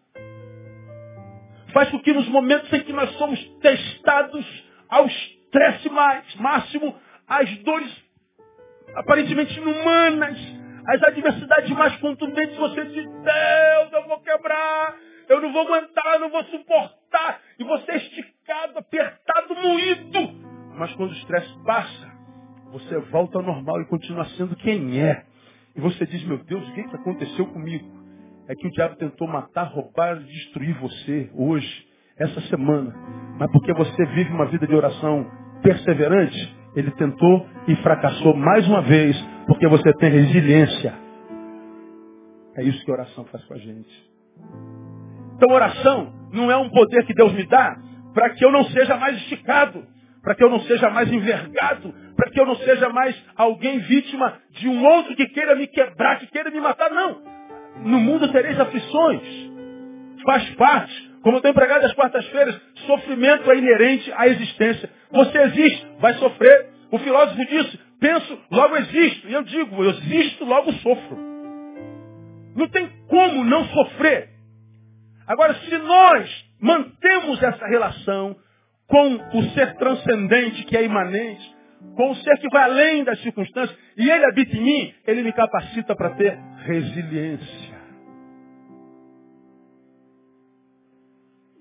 Faz com que nos momentos em que nós somos testados ao estresse máximo, as dores aparentemente inumanas, as adversidades mais contundentes, você diz, Deus, eu vou quebrar, eu não vou aguentar, eu não vou suportar. E você é esticado, apertado, moído. Mas quando o estresse passa, você volta ao normal e continua sendo quem é. E você diz, meu Deus, o que, que aconteceu comigo? É que o diabo tentou matar, roubar, destruir você hoje, essa semana. Mas porque você vive uma vida de oração perseverante, ele tentou e fracassou mais uma vez, porque você tem resiliência. É isso que a oração faz com a gente. Então, oração não é um poder que Deus me dá para que eu não seja mais esticado, para que eu não seja mais envergado, para que eu não seja mais alguém vítima de um outro que queira me quebrar, que queira me matar. Não. No mundo tereis aflições. Faz parte. Como eu tenho pregado às quartas-feiras, sofrimento é inerente à existência. Você existe, vai sofrer. O filósofo disse, penso, logo existo. E eu digo, eu existo, logo sofro. Não tem como não sofrer. Agora, se nós mantemos essa relação com o ser transcendente que é imanente, com o ser que vai além das circunstâncias, e ele habita em mim, ele me capacita para ter resiliência.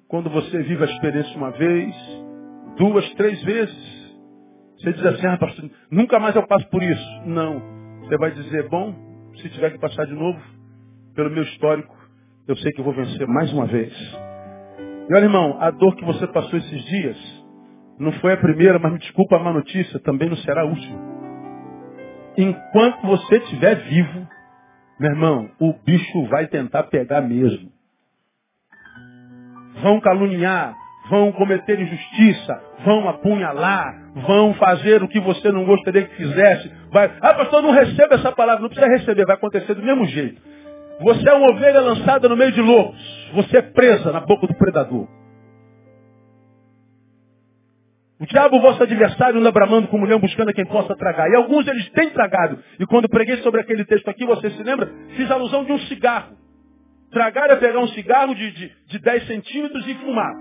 Quando você vive a experiência uma vez, duas, três vezes, você diz assim, ah, pastor, nunca mais eu passo por isso. Não. Você vai dizer, bom, se tiver que passar de novo, pelo meu histórico, eu sei que eu vou vencer mais uma vez. E olha, irmão, a dor que você passou esses dias, não foi a primeira, mas me desculpa a má notícia, também não será a última. Enquanto você estiver vivo, meu irmão, o bicho vai tentar pegar mesmo vão caluniar, vão cometer injustiça, vão apunhalar, vão fazer o que você não gostaria que fizesse. Vai, ah, pastor, não receba essa palavra, não precisa receber, vai acontecer do mesmo jeito. Você é uma ovelha lançada no meio de lobos, você é presa na boca do predador. O diabo, vosso adversário, anda bramando como leão buscando a quem possa tragar. E alguns eles têm tragado. E quando preguei sobre aquele texto aqui, você se lembra? Fiz alusão de um cigarro. Tragar é pegar um cigarro de, de, de 10 centímetros e fumar.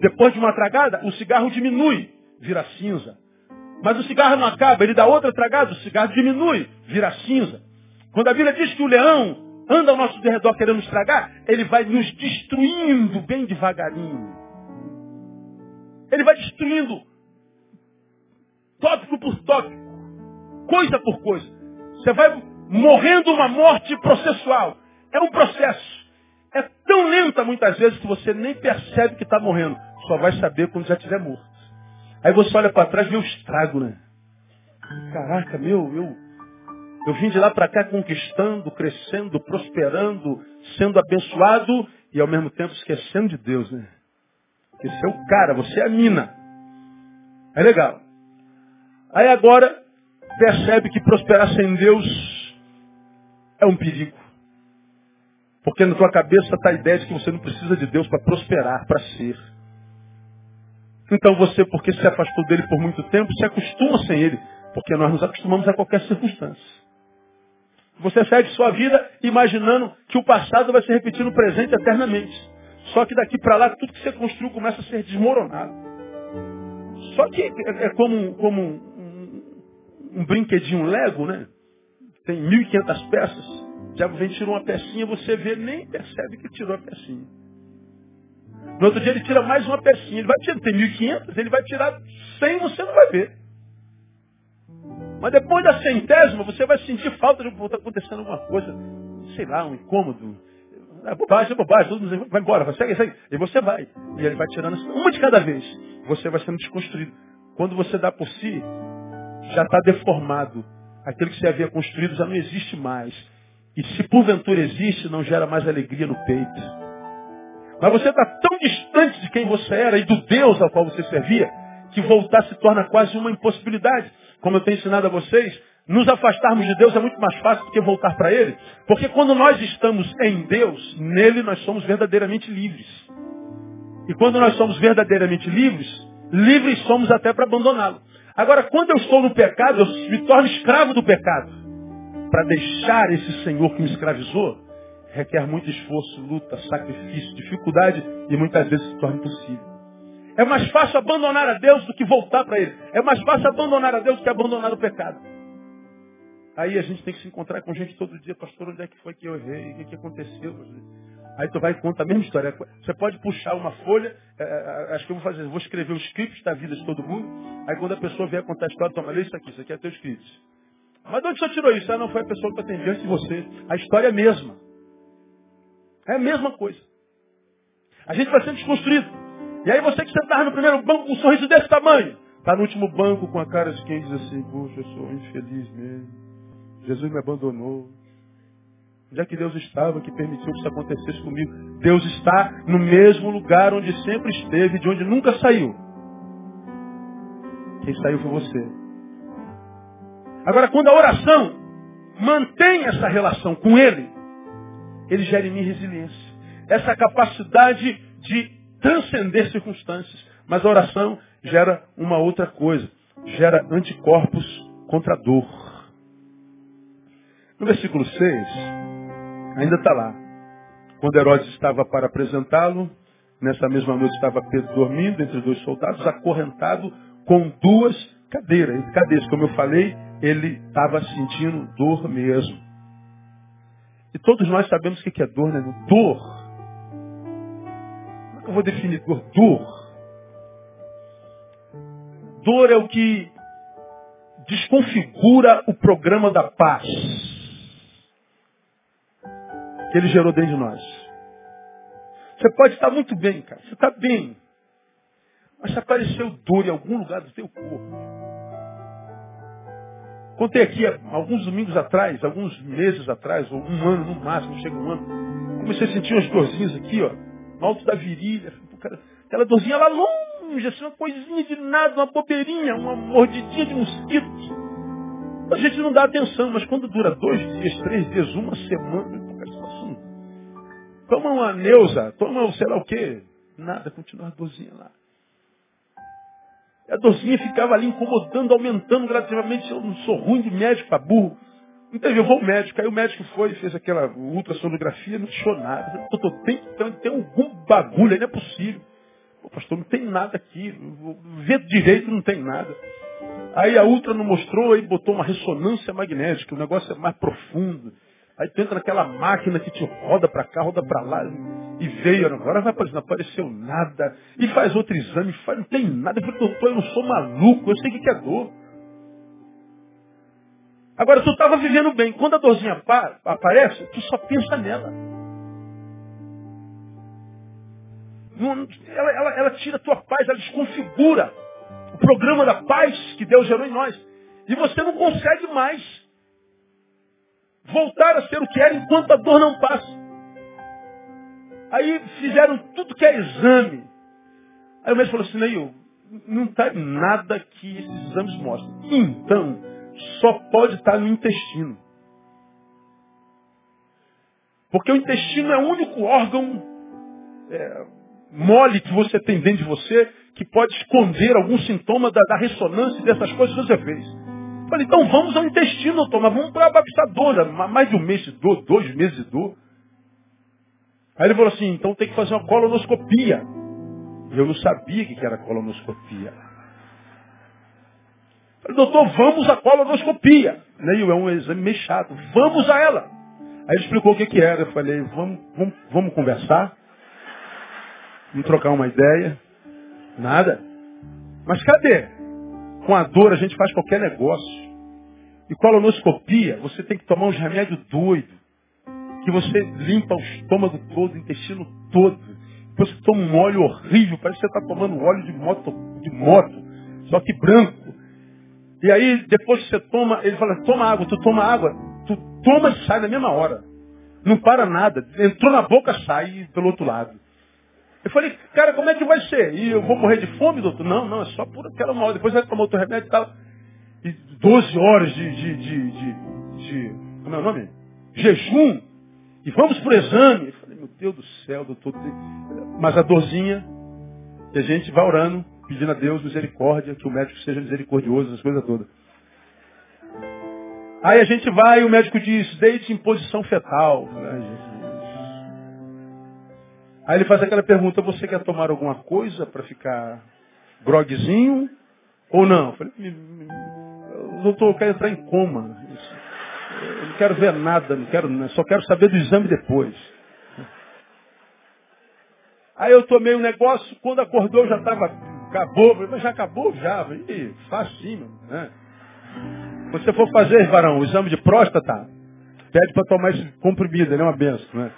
Depois de uma tragada, o cigarro diminui, vira cinza. Mas o cigarro não acaba, ele dá outra tragada, o cigarro diminui, vira cinza. Quando a Bíblia diz que o leão anda ao nosso redor querendo estragar, ele vai nos destruindo bem devagarinho. Ele vai destruindo tópico por tópico, coisa por coisa. Você vai morrendo uma morte processual. É um processo. É tão lenta muitas vezes que você nem percebe que está morrendo. Só vai saber quando já estiver morto. Aí você olha para trás e vê o estrago, né? Caraca, meu, eu, eu vim de lá para cá conquistando, crescendo, prosperando, sendo abençoado e ao mesmo tempo esquecendo de Deus, né? Esse é o cara, você é a mina. É legal. Aí agora percebe que prosperar sem Deus é um perigo. Porque na tua cabeça está a ideia de que você não precisa de Deus para prosperar, para ser. Então você, porque se afastou dele por muito tempo, se acostuma sem ele. Porque nós nos acostumamos a qualquer circunstância. Você segue sua vida imaginando que o passado vai se repetir no presente eternamente. Só que daqui para lá, tudo que você construiu começa a ser desmoronado. Só que é, é como, como um, um, brinquedinho Lego, né? Tem 1.500 peças. O diabo vem tirou uma pecinha, você vê, nem percebe que tirou a pecinha. No outro dia ele tira mais uma pecinha. Ele vai tirar, tem 1.500, ele vai tirar 100, você não vai ver. Mas depois da centésima, você vai sentir falta de estar acontecendo alguma coisa, sei lá, um incômodo. É bobagem, é bobagem, todo vai embora, vai, segue, segue. E você vai. E ele vai tirando assim, uma de cada vez. Você vai sendo desconstruído. Quando você dá por si, já está deformado. Aquilo que você havia construído já não existe mais. E se porventura existe, não gera mais alegria no peito. Mas você está tão distante de quem você era e do Deus ao qual você servia, que voltar se torna quase uma impossibilidade. Como eu tenho ensinado a vocês, nos afastarmos de Deus é muito mais fácil do que voltar para Ele. Porque quando nós estamos em Deus, nele nós somos verdadeiramente livres. E quando nós somos verdadeiramente livres, livres somos até para abandoná-lo. Agora, quando eu estou no pecado, eu me torno escravo do pecado. Para deixar esse Senhor que me escravizou, requer muito esforço, luta, sacrifício, dificuldade e muitas vezes se torna impossível. É mais fácil abandonar a Deus do que voltar para Ele. É mais fácil abandonar a Deus do que abandonar o pecado. Aí a gente tem que se encontrar com gente todo dia, pastor, onde é que foi que eu errei? O que, que aconteceu? Aí tu vai e conta a mesma história. Você pode puxar uma folha, é, é, acho que eu vou fazer, vou escrever os scripts da vida de todo mundo. Aí quando a pessoa vier contar a história, toma, lê isso aqui, isso aqui é teu script. Mas de onde você tirou isso? Ah, não foi a pessoa que atendeu antes de você. A história é a mesma. É a mesma coisa. A gente vai sendo desconstruído. E aí você que sentava no primeiro banco com um sorriso desse tamanho, está no último banco com a cara de quem diz assim, puxa, eu sou infeliz mesmo. Jesus me abandonou. Onde é que Deus estava que permitiu que isso acontecesse comigo? Deus está no mesmo lugar onde sempre esteve, de onde nunca saiu. Quem saiu foi você. Agora, quando a oração mantém essa relação com Ele, Ele gera em mim resiliência. Essa capacidade de transcender circunstâncias. Mas a oração gera uma outra coisa. Gera anticorpos contra a dor. No versículo 6, ainda está lá. Quando Herodes estava para apresentá-lo, nessa mesma noite estava Pedro dormindo entre dois soldados, acorrentado com duas cadeiras. Cadeiras, como eu falei, ele estava sentindo dor mesmo. E todos nós sabemos o que é dor, né? Dor eu vou definir dor? Dor. Dor é o que desconfigura o programa da paz que ele gerou dentro de nós. Você pode estar muito bem, cara. Você está bem. Mas se apareceu dor em algum lugar do teu corpo. Contei aqui alguns domingos atrás, alguns meses atrás, ou um ano no máximo, chega um ano. Comecei a sentir umas dorzinhas aqui, ó no alto da virilha. Aquela dorzinha lá longe, assim, uma coisinha de nada, uma bobeirinha, uma mordidinha de mosquito. A gente não dá atenção, mas quando dura dois dias, três dias, uma semana, toma uma neusa, toma um sei lá o quê. Nada, continua a dorzinha lá. A dorzinha ficava ali incomodando, aumentando gradativamente. Eu não sou ruim de médico para burro. Então eu vou ao médico, aí o médico foi fez aquela ultrassonografia, não achou nada. Doutor, tem, tem, tem algum bagulho aí, não é possível. Pô, pastor, não tem nada aqui. Vê direito, não tem nada. Aí a ultra não mostrou, aí botou uma ressonância magnética, o negócio é mais profundo. Aí tu entra naquela máquina que te roda para cá, roda para lá, e veio, agora vai não apareceu nada. E faz outro exame, faz, não tem nada. Eu falei, doutor, eu não sou maluco, eu sei o que é dor. Agora, tu estava vivendo bem. Quando a dorzinha aparece, tu só pensa nela. Ela, ela, ela tira a tua paz, ela desconfigura o programa da paz que Deus gerou em nós. E você não consegue mais voltar a ser o que era enquanto a dor não passa. Aí fizeram tudo que é exame. Aí o médico falou assim, Neil, não está nada que esses exames mostram. Então, só pode estar no intestino. Porque o intestino é o único órgão é, mole que você tem dentro de você que pode esconder algum sintoma da, da ressonância dessas coisas que você fez. Falei, então vamos ao intestino, doutor, mas vamos para a babistadora. Mais de um mês de dor, dois meses de dor. Aí ele falou assim, então tem que fazer uma colonoscopia. Eu não sabia que era colonoscopia. Falei, doutor, vamos à colonoscopia. Neil, é um exame meio chato. Vamos a ela. Aí ele explicou o que, que era. Eu falei, vamos, vamos, vamos conversar. Vamos trocar uma ideia. Nada. Mas cadê? Com a dor a gente faz qualquer negócio. E colonoscopia, você tem que tomar uns remédios doidos. Que você limpa o estômago todo, o intestino todo. Depois você toma um óleo horrível, parece que você está tomando óleo de moto, de moto, só que branco. E aí, depois você toma, ele fala, toma água, tu toma água, tu toma e sai na mesma hora. Não para nada. Entrou na boca, sai pelo outro lado. Eu falei, cara, como é que vai ser? E eu vou morrer de fome, doutor? Não, não, é só por aquela mal. Depois vai tomar outro remédio e tal. E 12 horas de, de, de, de, de como é o nome? Jejum. E vamos pro exame. Eu falei, meu Deus do céu, doutor. Mas a dorzinha, que a gente vai orando, pedindo a Deus misericórdia, que o médico seja misericordioso, as coisas todas. Aí a gente vai e o médico diz, deite em posição fetal. Aí ele faz aquela pergunta, você quer tomar alguma coisa para ficar grogzinho ou não? Eu falei, doutor, eu quero entrar em coma. Eu não quero ver nada, não quero, só quero saber do exame depois. Aí eu tomei um negócio, quando acordou já estava, acabou, mas já acabou já, facinho, né? Você for fazer, varão, o exame de próstata, pede para tomar esse comprimido, ele é uma benção, né?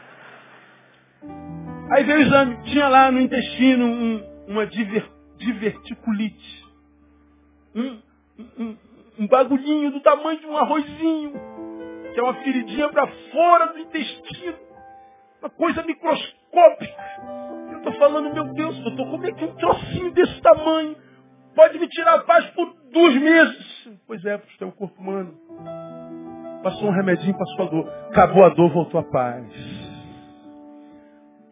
Aí veio o exame, tinha lá no intestino um, uma diver, diverticulite. Um, um, um bagulhinho do tamanho de um arrozinho, que é uma feridinha para fora do intestino. Uma coisa microscópica. Eu estou falando, meu Deus, doutor, como é que um trocinho desse tamanho pode me tirar a paz por dois meses? Pois é, porque é o corpo humano. Passou um remedinho, passou a dor. Acabou a dor, voltou a paz.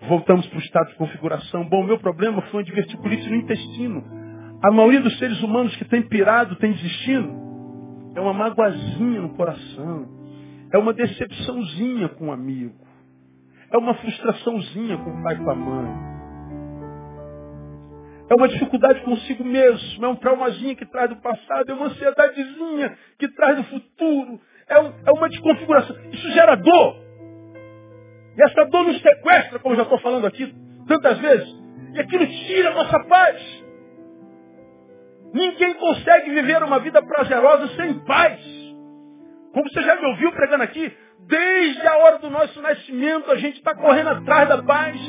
Voltamos para o estado de configuração. Bom, meu problema foi uma diverticulite no intestino. A maioria dos seres humanos que tem pirado, tem desistindo, é uma magoazinha no coração. É uma decepçãozinha com um amigo. É uma frustraçãozinha com o pai e com a mãe. É uma dificuldade consigo mesmo. É um traumazinho que traz do passado. É uma ansiedadezinha que traz do futuro. É, um, é uma desconfiguração. Isso gera dor. E essa dor nos sequestra, como já estou falando aqui tantas vezes. E aquilo tira a nossa paz. Ninguém consegue viver uma vida prazerosa sem paz. Como você já me ouviu pregando aqui, desde a hora do nosso nascimento a gente está correndo atrás da paz.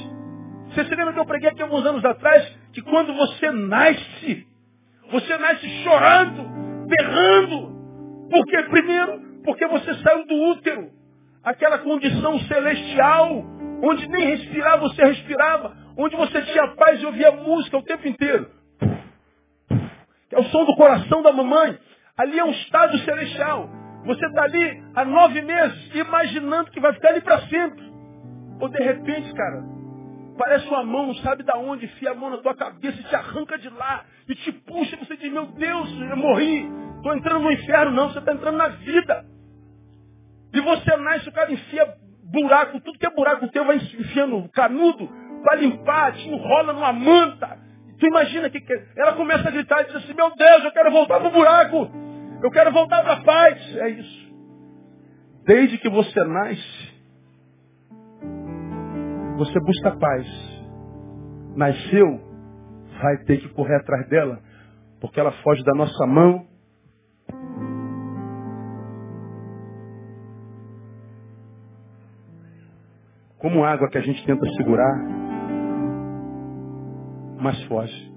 Você se lembra que eu preguei aqui alguns anos atrás que quando você nasce, você nasce chorando, berrando. Por quê? Primeiro, porque você saiu do útero aquela condição celestial, onde nem respirar você respirava, onde você tinha paz e ouvia música o tempo inteiro. É o som do coração da mamãe. Ali é um estado celestial. Você está ali há nove meses, imaginando que vai ficar ali para sempre. Ou de repente, cara, parece uma mão, não sabe de onde, enfia a mão na tua cabeça e te arranca de lá, e te puxa, você diz, meu Deus, eu morri, estou entrando no inferno, não, você está entrando na vida. E você nasce, o cara enfia buraco, tudo que é buraco teu vai enfiando canudo para limpar, te enrola numa manta. Tu imagina que, que ela começa a gritar e diz assim, meu Deus, eu quero voltar para o buraco. Eu quero voltar para a paz. É isso. Desde que você nasce, você busca paz. Nasceu, vai ter que correr atrás dela, porque ela foge da nossa mão. Como água que a gente tenta segurar, mas foge.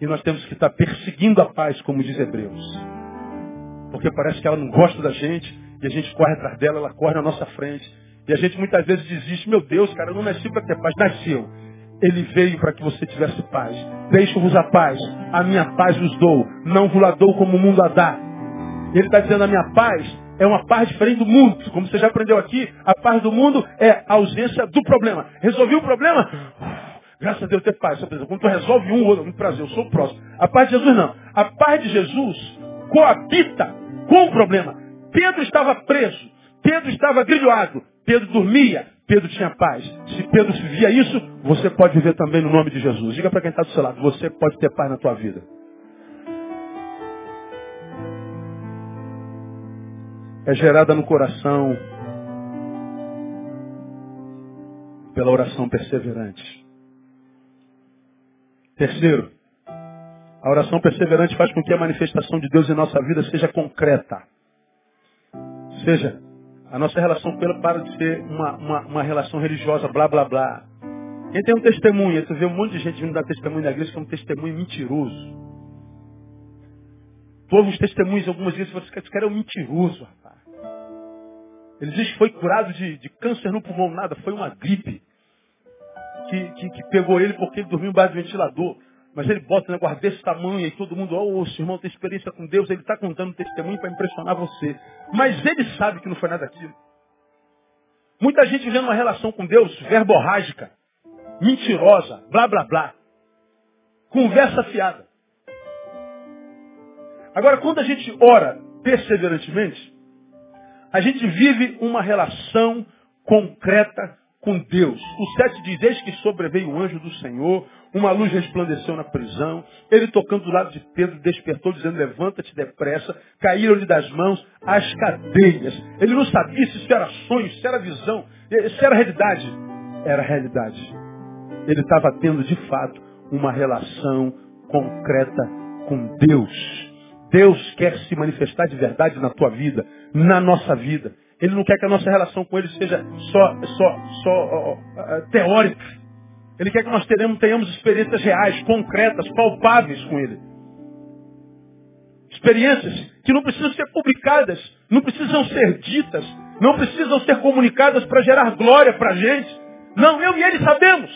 E nós temos que estar perseguindo a paz, como diz Hebreus. Porque parece que ela não gosta da gente, e a gente corre atrás dela, ela corre na nossa frente. E a gente muitas vezes desiste, meu Deus, cara, eu não nasci para ter paz, nasceu. Ele veio para que você tivesse paz. Deixo-vos a paz, a minha paz vos dou, não vos la dou como o mundo a dá. Ele está dizendo, a minha paz é uma paz diferente do mundo. Como você já aprendeu aqui, a paz do mundo é a ausência do problema. Resolvi o problema? Graças a Deus ter paz. Quando tu resolve um, outro, muito prazer, eu sou o próximo. A paz de Jesus não. A paz de Jesus coabita com o problema. Pedro estava preso. Pedro estava grilhoado. Pedro dormia. Pedro tinha paz. Se Pedro via isso, você pode viver também no nome de Jesus. Diga para quem está do seu lado, você pode ter paz na tua vida. É gerada no coração pela oração perseverante. Terceiro, a oração perseverante faz com que a manifestação de Deus em nossa vida seja concreta. Ou seja, a nossa relação com Ele para de ser uma, uma, uma relação religiosa, blá, blá, blá. Quem tem um testemunho, tu vê um monte de gente vindo dar testemunho na igreja que é um testemunho mentiroso. Tu ouve os testemunhos algumas vezes e fala, esse cara é um mentiroso, rapaz. Ele diz que foi curado de, de câncer no pulmão, nada, foi uma gripe que, que, que pegou ele porque ele dormiu embaixo do ventilador. Mas ele bota um negócio desse tamanho e todo mundo, oh, esse irmão tem experiência com Deus, ele está contando um testemunho para impressionar você. Mas ele sabe que não foi nada daquilo. Muita gente vivendo uma relação com Deus verborrágica, mentirosa, blá blá blá. Conversa fiada. Agora, quando a gente ora perseverantemente, a gente vive uma relação concreta com Deus. O 7 diz, eis que sobreveio o anjo do Senhor, uma luz resplandeceu na prisão, ele tocando do lado de Pedro, despertou, dizendo, levanta-te depressa, caíram-lhe das mãos as cadeias. Ele não sabia se isso era sonho, se era visão, se era realidade. Era realidade. Ele estava tendo, de fato, uma relação concreta com Deus. Deus quer se manifestar de verdade na tua vida, na nossa vida. Ele não quer que a nossa relação com Ele seja só, só, só uh, teórica. Ele quer que nós teremos, tenhamos experiências reais, concretas, palpáveis com Ele. Experiências que não precisam ser publicadas, não precisam ser ditas, não precisam ser comunicadas para gerar glória para a gente. Não, eu e Ele sabemos.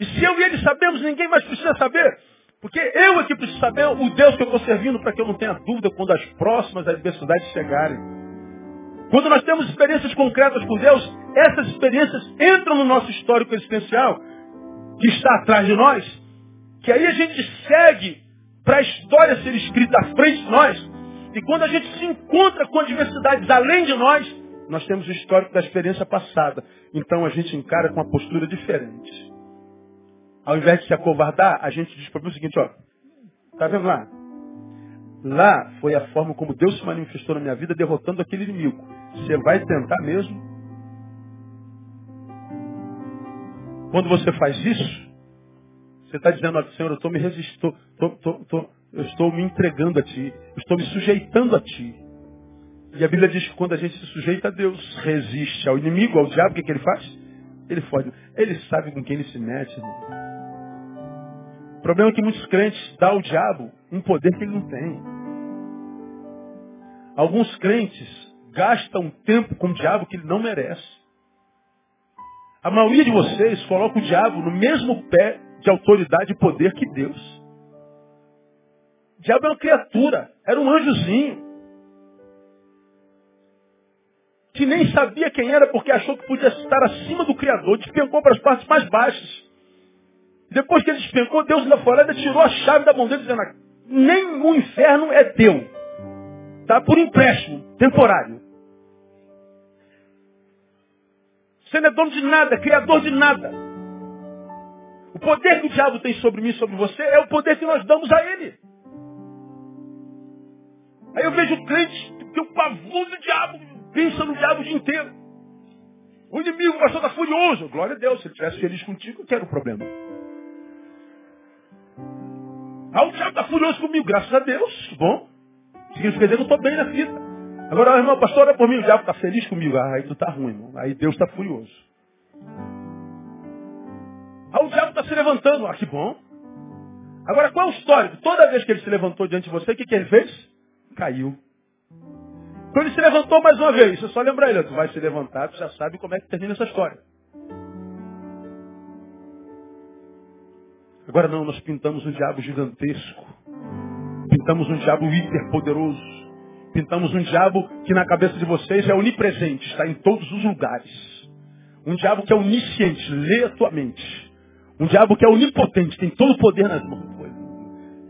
E se eu e Ele sabemos, ninguém mais precisa saber. Porque eu aqui preciso saber o Deus que eu estou servindo para que eu não tenha dúvida quando as próximas adversidades chegarem. Quando nós temos experiências concretas com Deus, essas experiências entram no nosso histórico existencial, que está atrás de nós, que aí a gente segue para a história ser escrita à frente de nós. E quando a gente se encontra com adversidades além de nós, nós temos o histórico da experiência passada. Então a gente encara com uma postura diferente. Ao invés de se acovardar, a gente diz para o seguinte, ó, tá vendo lá? Lá foi a forma como Deus se manifestou na minha vida derrotando aquele inimigo. Você vai tentar mesmo? Quando você faz isso, você está dizendo, Senhor, eu estou me resistindo, eu estou me entregando a Ti, eu estou me sujeitando a Ti. E a Bíblia diz que quando a gente se sujeita a Deus, resiste ao inimigo, ao diabo, o que, que ele faz? Ele foge. Ele sabe com quem ele se mete. Irmão. O problema é que muitos crentes dão ao diabo um poder que ele não tem. Alguns crentes gastam tempo com o diabo que ele não merece. A maioria de vocês coloca o diabo no mesmo pé de autoridade e poder que Deus. O diabo é uma criatura, era um anjozinho. Que nem sabia quem era porque achou que podia estar acima do Criador, despencou para as partes mais baixas. Depois que ele despencou, Deus lá e tirou a chave da mão dele, dizendo, nem o inferno é teu. Está por empréstimo, temporário. Você não é dono de nada, criador de nada. O poder que o diabo tem sobre mim sobre você é o poder que nós damos a ele. Aí eu vejo crentes tem o pavor do diabo, pensa no diabo o dia inteiro. O inimigo, o pastor está furioso. Glória a Deus, se ele estivesse feliz contigo, eu quero o problema. Ah, o diabo está furioso comigo, graças a Deus, que bom. Significa dizer eu estou bem na vida. Agora, irmão, pastor, olha por mim, o diabo está feliz comigo. Ah, aí tu está ruim, irmão. Aí Deus está furioso. Ah, o diabo está se levantando. Ah, que bom. Agora, qual é o histórico? Toda vez que ele se levantou diante de você, o que, que ele fez? Caiu. Quando ele se levantou mais uma vez, você só lembra ele, tu vai se levantar, tu já sabe como é que termina essa história. Agora não, nós pintamos um diabo gigantesco. Pintamos um diabo hiperpoderoso. Pintamos um diabo que na cabeça de vocês é onipresente, está em todos os lugares. Um diabo que é onisciente, lê a tua mente. Um diabo que é onipotente, tem todo o poder nas mãos.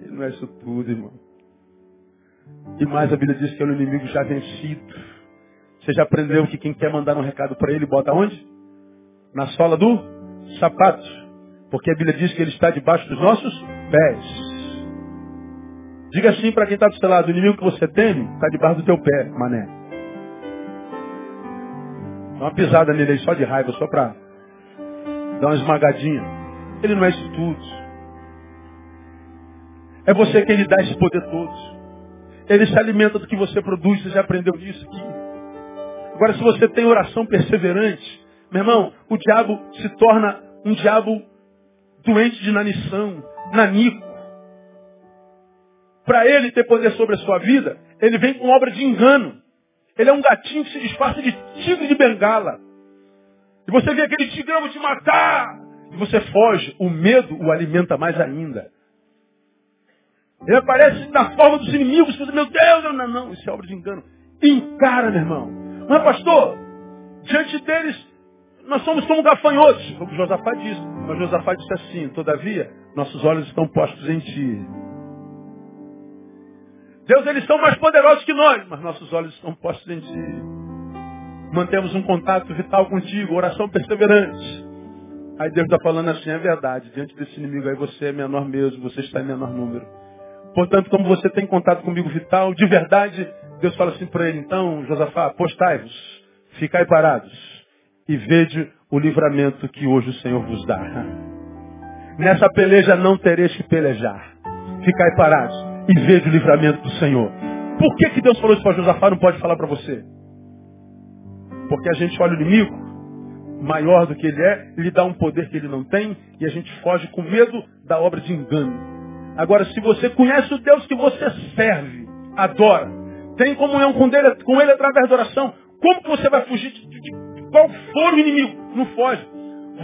Ele não é isso tudo, irmão. E mais a Bíblia diz que é um inimigo já vencido. Você já aprendeu que quem quer mandar um recado para ele, bota onde? Na sola do sapato. Porque a Bíblia diz que ele está debaixo dos nossos pés. Diga assim para quem está do seu lado, o inimigo que você teme está debaixo do teu pé, mané. Dá uma pisada nele aí só de raiva, só para dar uma esmagadinha. Ele não é isso tudo. É você quem lhe dá esse poder todo. Ele se alimenta do que você produz, você já aprendeu isso aqui. Agora, se você tem oração perseverante, meu irmão, o diabo se torna um diabo doente de nanição, nanico. Para ele ter poder sobre a sua vida, ele vem com obra de engano. Ele é um gatinho que se disfarça de tigre de bengala. E você vê aquele vou te matar. E você foge. O medo o alimenta mais ainda. Ele aparece na forma dos inimigos. Você meu Deus, não, não, não. Isso é obra de engano. Encara, meu irmão. Mas, pastor, diante deles, nós somos como gafanhotos. Como Josafá disse. Mas Josafá disse assim, todavia, nossos olhos estão postos em ti. Deus, eles são mais poderosos que nós, mas nossos olhos estão postos em ti. Mantemos um contato vital contigo, oração perseverante. Aí Deus está falando assim, é verdade, diante desse inimigo aí você é menor mesmo, você está em menor número. Portanto, como você tem contato comigo vital, de verdade, Deus fala assim para ele, então, Josafá, postai-vos, ficai parados e vede o livramento que hoje o Senhor vos dá. Nessa peleja não tereis que pelejar. Ficai parados e vede o livramento do Senhor. Por que, que Deus falou isso para Josafá não pode falar para você? Porque a gente olha o inimigo, maior do que ele é, lhe dá um poder que ele não tem, e a gente foge com medo da obra de engano. Agora, se você conhece o Deus que você serve, adora, tem comunhão com ele, com ele através da oração, como que você vai fugir de, de, de qual for o inimigo? Não foge.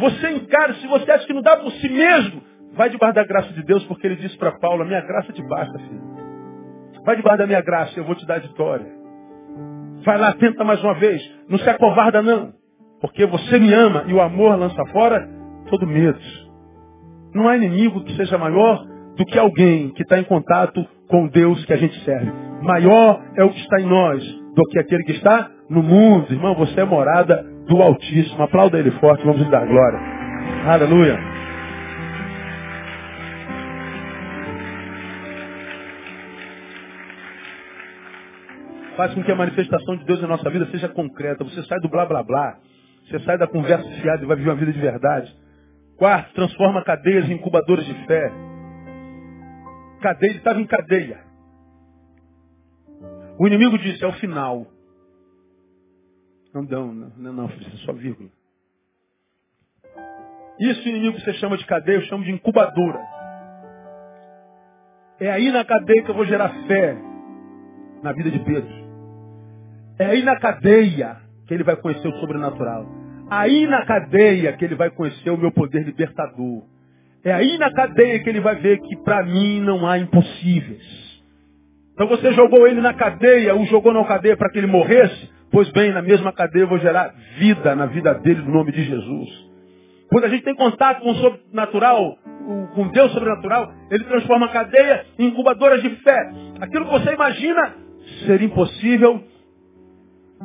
Você encara, se você acha que não dá por si mesmo, vai debaixo da graça de Deus, porque ele disse para Paulo, a minha graça te basta, filho. Vai debaixo da minha graça, eu vou te dar a vitória. Vai lá, tenta mais uma vez. Não se acovarda não. Porque você me ama e o amor lança fora todo medo. Não há inimigo que seja maior do que alguém que está em contato com Deus que a gente serve. Maior é o que está em nós do que aquele que está no mundo. Irmão, você é morada do Altíssimo. Aplauda ele forte, vamos lhe dar glória. Aleluia. Faz com que a manifestação de Deus na nossa vida seja concreta. Você sai do blá blá blá. Você sai da conversa fiada e vai viver uma vida de verdade. Quarto, transforma cadeias em incubadoras de fé. Cadeia, ele estava em cadeia. O inimigo disse, é o final. Não, não, não, não, não é só vírgula. Isso inimigo que você chama de cadeia, eu chamo de incubadora. É aí na cadeia que eu vou gerar fé na vida de Pedro. É aí na cadeia que ele vai conhecer o sobrenatural. Aí na cadeia que ele vai conhecer o meu poder libertador. É aí na cadeia que ele vai ver que para mim não há impossíveis. Então você jogou ele na cadeia, o jogou na cadeia para que ele morresse? Pois bem, na mesma cadeia eu vou gerar vida na vida dele no nome de Jesus. Quando a gente tem contato com o sobrenatural, com Deus sobrenatural, ele transforma a cadeia em incubadoras de fé. Aquilo que você imagina ser impossível,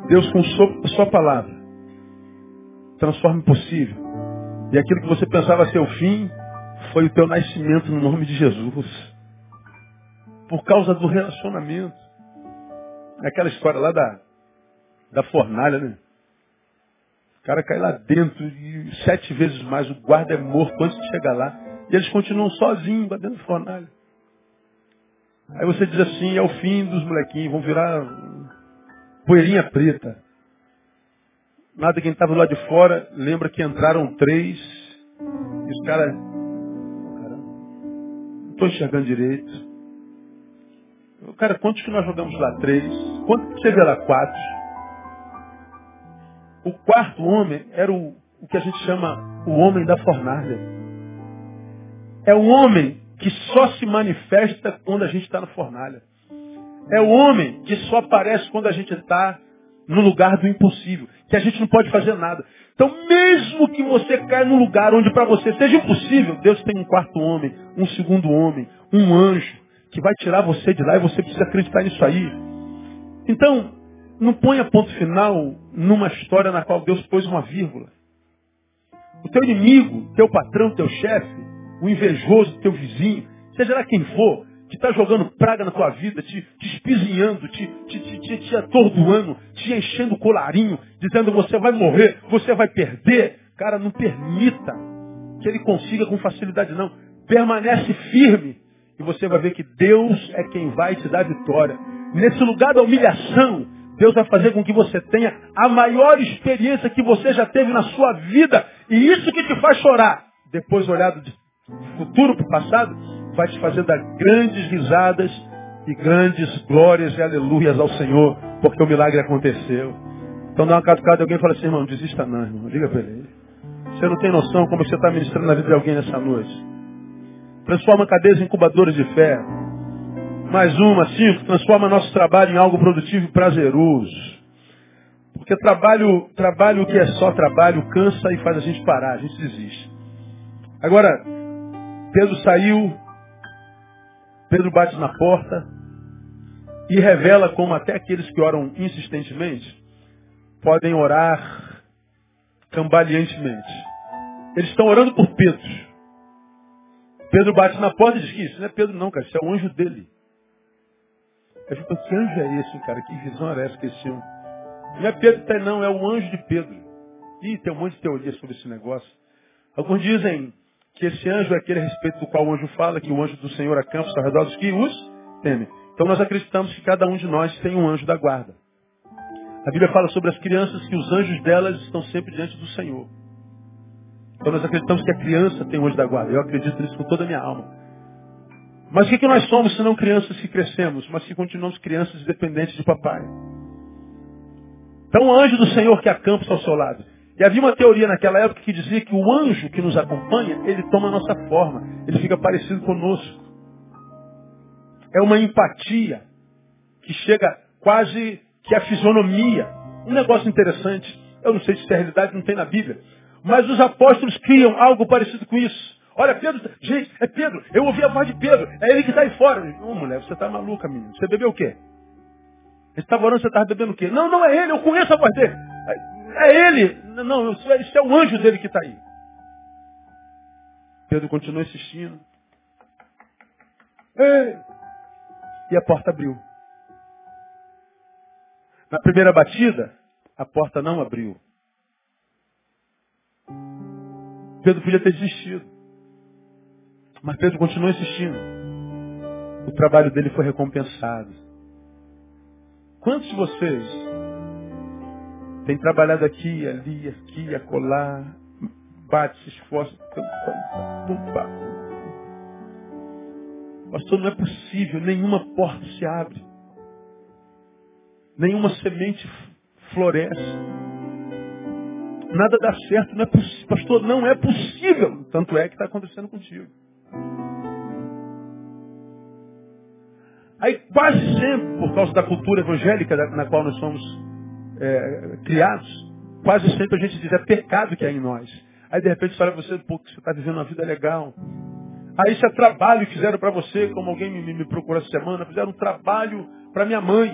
Deus com sua palavra transforma possível. E aquilo que você pensava ser o fim, foi o teu nascimento no nome de Jesus. Por causa do relacionamento. É aquela história lá da, da fornalha, né? O cara cai lá dentro e sete vezes mais, o guarda é morto antes de chegar lá. E eles continuam sozinhos lá dentro da fornalha. Aí você diz assim, é o fim dos molequinhos, vão virar poeirinha preta. Nada quem estava lá de fora, lembra que entraram três, e os caras, não estou enxergando direito. Cara, quantos que nós jogamos lá? Três. Quantos que você lá? Quatro. O quarto homem era o, o que a gente chama o homem da fornalha. É o homem que só se manifesta quando a gente está na fornalha. É o homem que só aparece quando a gente está no lugar do impossível, que a gente não pode fazer nada. Então, mesmo que você caia num lugar onde para você seja impossível, Deus tem um quarto homem, um segundo homem, um anjo, que vai tirar você de lá e você precisa acreditar nisso aí. Então, não ponha ponto final numa história na qual Deus pôs uma vírgula. O teu inimigo, teu patrão, teu chefe, o invejoso, teu vizinho, seja lá quem for, está jogando praga na tua vida, te, te espizinhando, te, te, te, te, atordoando, te enchendo o colarinho, dizendo você vai morrer, você vai perder. Cara, não permita que ele consiga com facilidade, não. Permanece firme e você vai ver que Deus é quem vai te dar vitória. Nesse lugar da humilhação, Deus vai fazer com que você tenha a maior experiência que você já teve na sua vida. E isso que te faz chorar. Depois olhado de futuro para o passado, vai te fazer dar grandes risadas e grandes glórias e aleluias ao Senhor, porque o milagre aconteceu. Então dá uma catucada de alguém e fala assim, irmão, desista não, irmão. Diga para ele. Você não tem noção como você está ministrando na vida de alguém nessa noite. Transforma cadeias em incubadores de fé. Mais uma, cinco, transforma nosso trabalho em algo produtivo e prazeroso. Porque trabalho, trabalho que é só trabalho cansa e faz a gente parar, a gente desiste. Agora, Pedro saiu, Pedro bate na porta e revela como até aqueles que oram insistentemente podem orar cambaleantemente. Eles estão orando por Pedro. Pedro bate na porta e diz que isso não é Pedro não, cara, isso é o anjo dele. Eu fico, que anjo é esse, cara? Que visão era essa que esse um? Não é Pedro tá, não, é o anjo de Pedro. Ih, tem um monte de teoria sobre esse negócio. Alguns dizem que esse anjo é aquele a respeito do qual o anjo fala, que o anjo do Senhor acampa ao redor dos que os temem. Então nós acreditamos que cada um de nós tem um anjo da guarda. A Bíblia fala sobre as crianças que os anjos delas estão sempre diante do Senhor. Então nós acreditamos que a criança tem um anjo da guarda. Eu acredito nisso com toda a minha alma. Mas o que, que nós somos se não crianças que crescemos, mas que continuamos crianças dependentes de papai? Então o anjo do Senhor que acampa ao seu lado. E havia uma teoria naquela época que dizia que o anjo que nos acompanha, ele toma a nossa forma. Ele fica parecido conosco. É uma empatia que chega quase que a fisionomia. Um negócio interessante. Eu não sei se é realidade, não tem na Bíblia. Mas os apóstolos criam algo parecido com isso. Olha, Pedro, gente, é Pedro, eu ouvi a voz de Pedro, é ele que está aí fora. Não, mulher, você está maluca, menino. Você bebeu o quê? Você estava orando, você estava bebendo o quê? Não, não é ele, eu conheço a voz dele. É ele. Não, é, isso é o anjo dele que está aí. Pedro continuou insistindo. E a porta abriu. Na primeira batida, a porta não abriu. Pedro podia ter desistido. Mas Pedro continuou insistindo. O trabalho dele foi recompensado. Quantos de vocês têm trabalhado aqui, ali, aqui, acolá, bate, se esforça, Pastor, não é possível, nenhuma porta se abre. Nenhuma semente floresce nada dá certo, não é possível. Pastor, não é possível. Tanto é que está acontecendo contigo. Aí quase sempre, por causa da cultura evangélica na qual nós somos é, criados, quase sempre a gente diz, é pecado que há em nós. Aí de repente fala você, pô, você está vivendo uma vida legal. Aí isso é trabalho que fizeram para você, como alguém me, me procurou essa semana, fizeram um trabalho para minha mãe.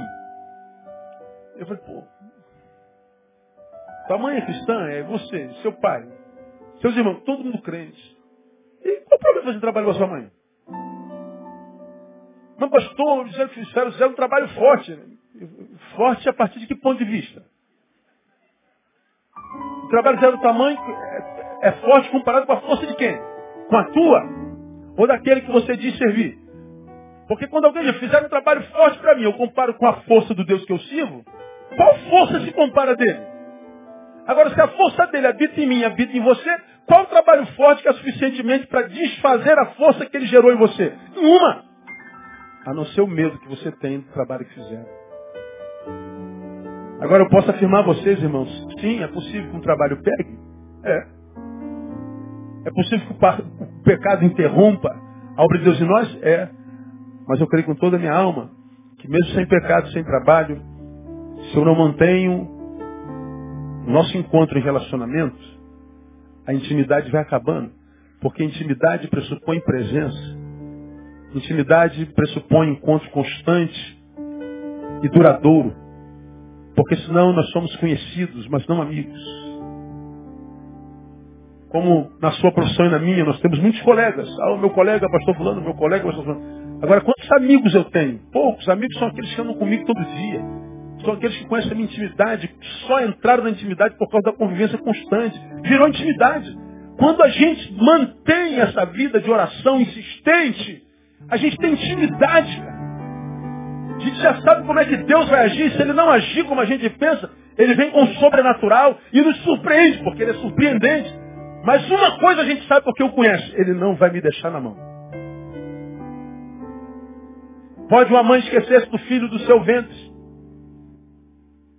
Eu falei, pô, tua mãe é cristã? É você, seu pai, seus irmãos, todo mundo crente. E qual o problema fazer trabalho com a sua mãe? Não, pastor, disseram que fizeram, fizeram um trabalho forte. Forte a partir de que ponto de vista? O trabalho zero tamanho é, é forte comparado com a força de quem? Com a tua? Ou daquele que você diz servir? Porque quando alguém já fizer um trabalho forte para mim, eu comparo com a força do Deus que eu sirvo, qual força se compara dele? Agora, se a força dele habita em mim, habita em você, qual o trabalho forte que é suficientemente para desfazer a força que ele gerou em você? Nenhuma. A não ser o medo que você tem do trabalho que fizeram. Agora eu posso afirmar a vocês, irmãos, sim, é possível que um trabalho pegue. É. É possível que o pecado interrompa a obra de Deus em nós? É. Mas eu creio com toda a minha alma que mesmo sem pecado, sem trabalho, se eu não mantenho nosso encontro em relacionamento, a intimidade vai acabando. Porque intimidade pressupõe presença. Intimidade pressupõe encontro constante e duradouro. Porque senão nós somos conhecidos, mas não amigos. Como na sua profissão e na minha, nós temos muitos colegas. Ah, o meu colega, pastor fulano, meu colega, pastor fulano. Agora, quantos amigos eu tenho? Poucos. Amigos são aqueles que andam comigo todo dia. São aqueles que conhecem a minha intimidade, só entraram na intimidade por causa da convivência constante. Virou intimidade. Quando a gente mantém essa vida de oração insistente, a gente tem intimidade, cara. A gente já sabe como é que Deus vai agir. Se ele não agir como a gente pensa, ele vem com o sobrenatural e nos surpreende, porque ele é surpreendente. Mas uma coisa a gente sabe porque eu conheço. Ele não vai me deixar na mão. Pode uma mãe esquecer-se do filho do seu ventre.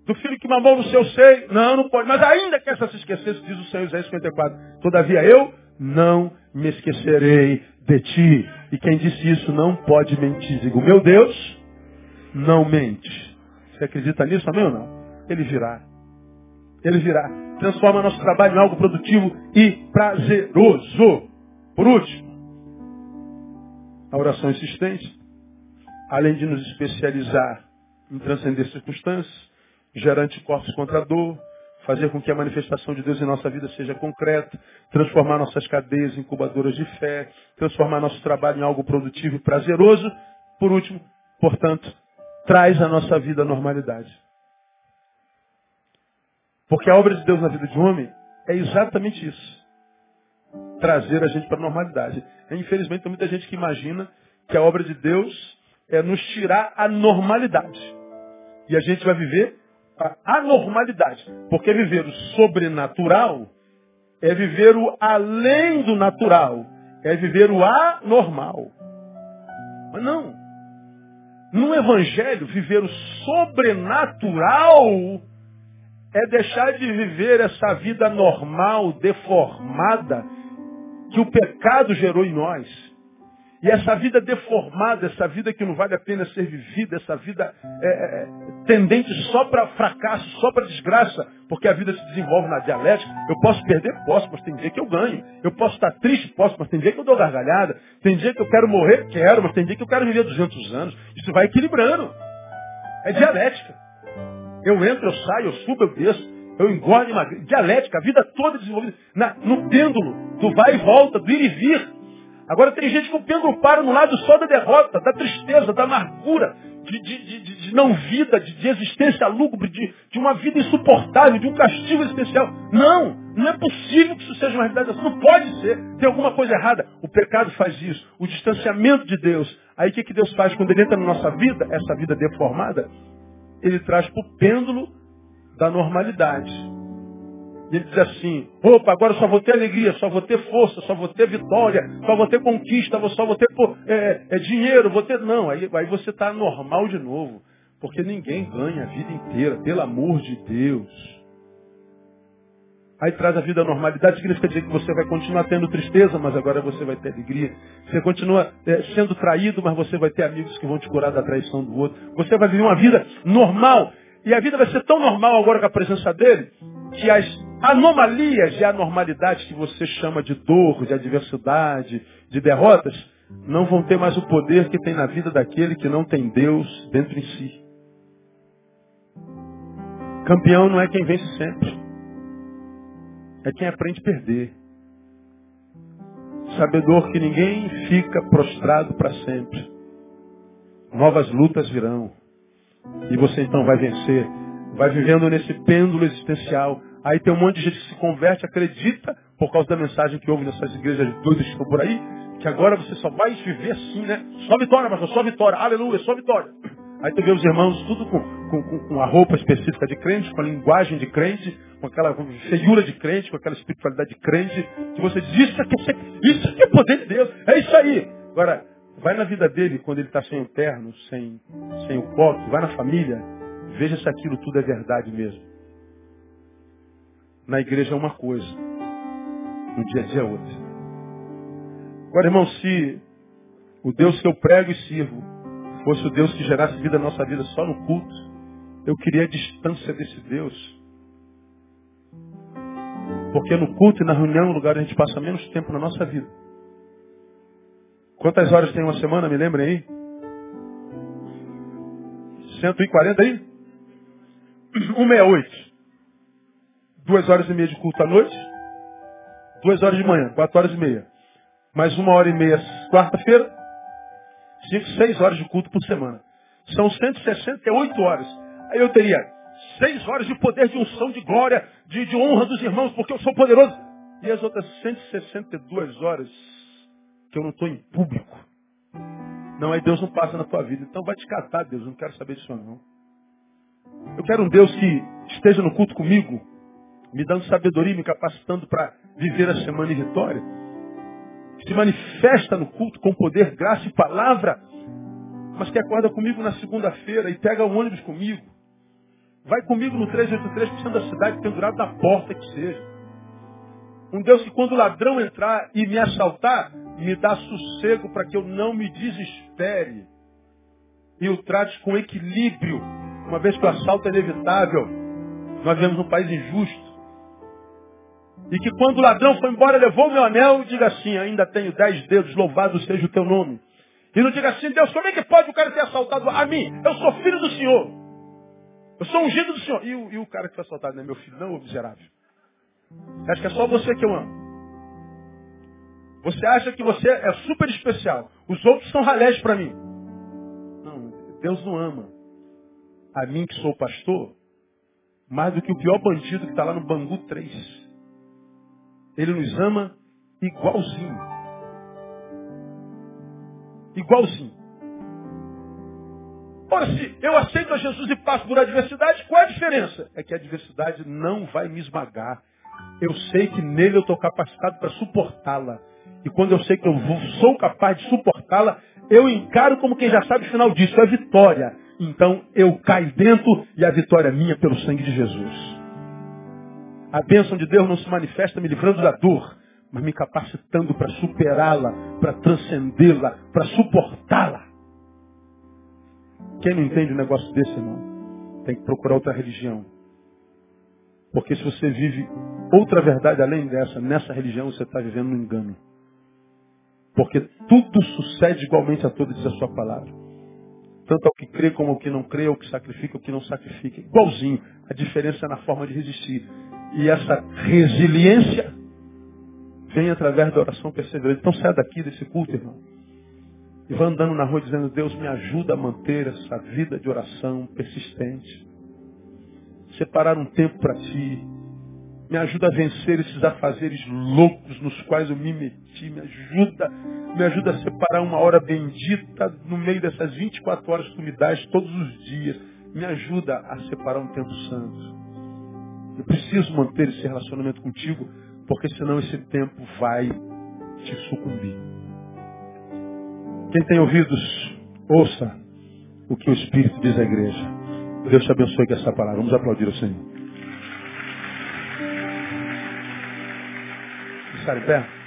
Do filho que mamou no seu seio. Não, não pode. Mas ainda que essa se esquecesse, diz o Senhor Isaías 54. Todavia eu não me esquecerei de ti. E quem disse isso não pode mentir. Digo, meu Deus, não mente. Você acredita nisso também ou não? Ele virá. Ele virá. Transforma nosso trabalho em algo produtivo e prazeroso. Por último, a oração insistente, além de nos especializar em transcender circunstâncias, gerar anticorpos contra a dor, fazer com que a manifestação de Deus em nossa vida seja concreta, transformar nossas cadeias em incubadoras de fé, transformar nosso trabalho em algo produtivo e prazeroso. Por último, portanto, traz a nossa vida à normalidade. Porque a obra de Deus na vida de um homem é exatamente isso. Trazer a gente para a normalidade. Infelizmente, tem muita gente que imagina que a obra de Deus é nos tirar a normalidade. E a gente vai viver a anormalidade. Porque viver o sobrenatural é viver o além do natural. É viver o anormal. Mas não. No Evangelho, viver o sobrenatural é deixar de viver essa vida normal, deformada, que o pecado gerou em nós. E essa vida deformada, essa vida que não vale a pena ser vivida, essa vida é, é, tendente só para fracasso, só para desgraça, porque a vida se desenvolve na dialética. Eu posso perder? Posso, mas tem dia que eu ganho. Eu posso estar triste? Posso, mas tem dia que eu dou gargalhada. Tem dia que eu quero morrer? Quero, mas tem dia que eu quero viver 200 anos. Isso vai equilibrando. É dialética. Eu entro, eu saio, eu subo, eu desço. Eu engordo, emagreço. Dialética, a vida toda desenvolvida na, no pêndulo, do vai e volta, do ir e vir. Agora tem gente que o pêndulo para no lado só da derrota, da tristeza, da amargura, de, de, de, de não vida, de, existência lúgubre, de, de uma vida insuportável, de um castigo especial. Não, não é possível que isso seja uma realidade assim. Não pode ser. Tem alguma coisa errada. O pecado faz isso. O distanciamento de Deus. Aí o que, que Deus faz quando ele entra na nossa vida, essa vida deformada? Ele traz para o pêndulo da normalidade. Ele diz assim, opa, agora só vou ter alegria, só vou ter força, só vou ter vitória, só vou ter conquista, só vou ter é, é, dinheiro, vou ter. Não, aí, aí você está normal de novo. Porque ninguém ganha a vida inteira, pelo amor de Deus. Aí traz a vida à normalidade, significa dizer que você vai continuar tendo tristeza, mas agora você vai ter alegria. Você continua é, sendo traído, mas você vai ter amigos que vão te curar da traição do outro. Você vai viver uma vida normal. E a vida vai ser tão normal agora com a presença dele, que as anomalias e anormalidades que você chama de dor, de adversidade, de derrotas, não vão ter mais o poder que tem na vida daquele que não tem Deus dentro em si. Campeão não é quem vence sempre. É quem aprende a perder. Sabedor que ninguém fica prostrado para sempre. Novas lutas virão. E você então vai vencer. Vai vivendo nesse pêndulo existencial. Aí tem um monte de gente que se converte, acredita, por causa da mensagem que ouve nessas igrejas doidas que estão por aí, que agora você só vai viver assim, né? Só vitória, mas só vitória. Aleluia, só vitória. Aí tu vê os irmãos tudo com, com, com, a roupa específica de crente, com a linguagem de crente, com aquela feiura de crente, com aquela espiritualidade de crente, que você diz, isso aqui, isso aqui é poder de Deus, é isso aí. Agora, vai na vida dele, quando ele está sem o terno, sem, sem o coque, vai na família, veja se aquilo tudo é verdade mesmo. Na igreja é uma coisa, no dia a dia é outra. Agora, irmão, se o Deus que eu prego e sirvo fosse o Deus que gerasse vida na nossa vida só no culto, eu queria a distância desse Deus. Porque no culto e na reunião é um lugar onde a gente passa menos tempo na nossa vida. Quantas horas tem uma semana, me lembrem aí? 140 aí? 168. Duas horas e meia de culto à noite. Duas horas de manhã, quatro horas e meia. Mais uma hora e meia quarta-feira. Cinco, seis horas de culto por semana. São 168 horas. Aí eu teria seis horas de poder de unção, de glória, de, de honra dos irmãos, porque eu sou poderoso. E as outras 162 horas que eu não estou em público. Não, aí Deus não passa na tua vida. Então vai te catar, Deus. Eu não quero saber disso não. Eu quero um Deus que esteja no culto comigo, me dando sabedoria, me capacitando para viver a semana em vitória se manifesta no culto com poder, graça e palavra, mas que acorda comigo na segunda-feira e pega o ônibus comigo. Vai comigo no 383% da cidade, pendurado na porta que seja. Um Deus que quando o ladrão entrar e me assaltar, me dá sossego para que eu não me desespere. E o trate com equilíbrio, uma vez que o assalto é inevitável. Nós vivemos um país injusto. E que quando o ladrão foi embora, levou meu anel e diga assim, ainda tenho dez dedos, louvado seja o teu nome. E não diga assim, Deus, como é que pode o cara ter assaltado a mim? Eu sou filho do Senhor. Eu sou ungido do Senhor. E o, e o cara que foi assaltado não é meu filho, não, ô miserável. Você acha que é só você que eu amo? Você acha que você é super especial. Os outros são ralés para mim. Não, Deus não ama. A mim que sou pastor, mais do que o pior bandido que está lá no Bangu 3. Ele nos ama igualzinho. Igualzinho. Ora, se eu aceito a Jesus e passo por adversidade, qual é a diferença? É que a adversidade não vai me esmagar. Eu sei que nele eu estou capacitado para suportá-la. E quando eu sei que eu sou capaz de suportá-la, eu encaro como quem já sabe o final disso, é vitória. Então eu caio dentro e a vitória é minha pelo sangue de Jesus. A bênção de Deus não se manifesta me livrando da dor, mas me capacitando para superá-la, para transcendê-la, para suportá-la. Quem não entende um negócio desse, irmão, tem que procurar outra religião. Porque se você vive outra verdade além dessa, nessa religião você está vivendo um engano. Porque tudo sucede igualmente a todos, diz a sua palavra. Tanto ao que crê como ao que não crê, ao que sacrifica, ao que não sacrifica. Igualzinho. A diferença é na forma de resistir. E essa resiliência vem através da oração perseverante. Então sai daqui desse culto, irmão. E vai andando na rua dizendo, Deus me ajuda a manter essa vida de oração persistente. Separar um tempo para ti. Me ajuda a vencer esses afazeres loucos nos quais eu me meti. Me ajuda, me ajuda a separar uma hora bendita no meio dessas 24 horas que tu me dás todos os dias. Me ajuda a separar um tempo santo. Eu preciso manter esse relacionamento contigo, porque senão esse tempo vai te sucumbir. Quem tem ouvidos, ouça o que o Espírito diz à igreja. Deus te abençoe com essa palavra. Vamos aplaudir o Senhor. Estar em pé?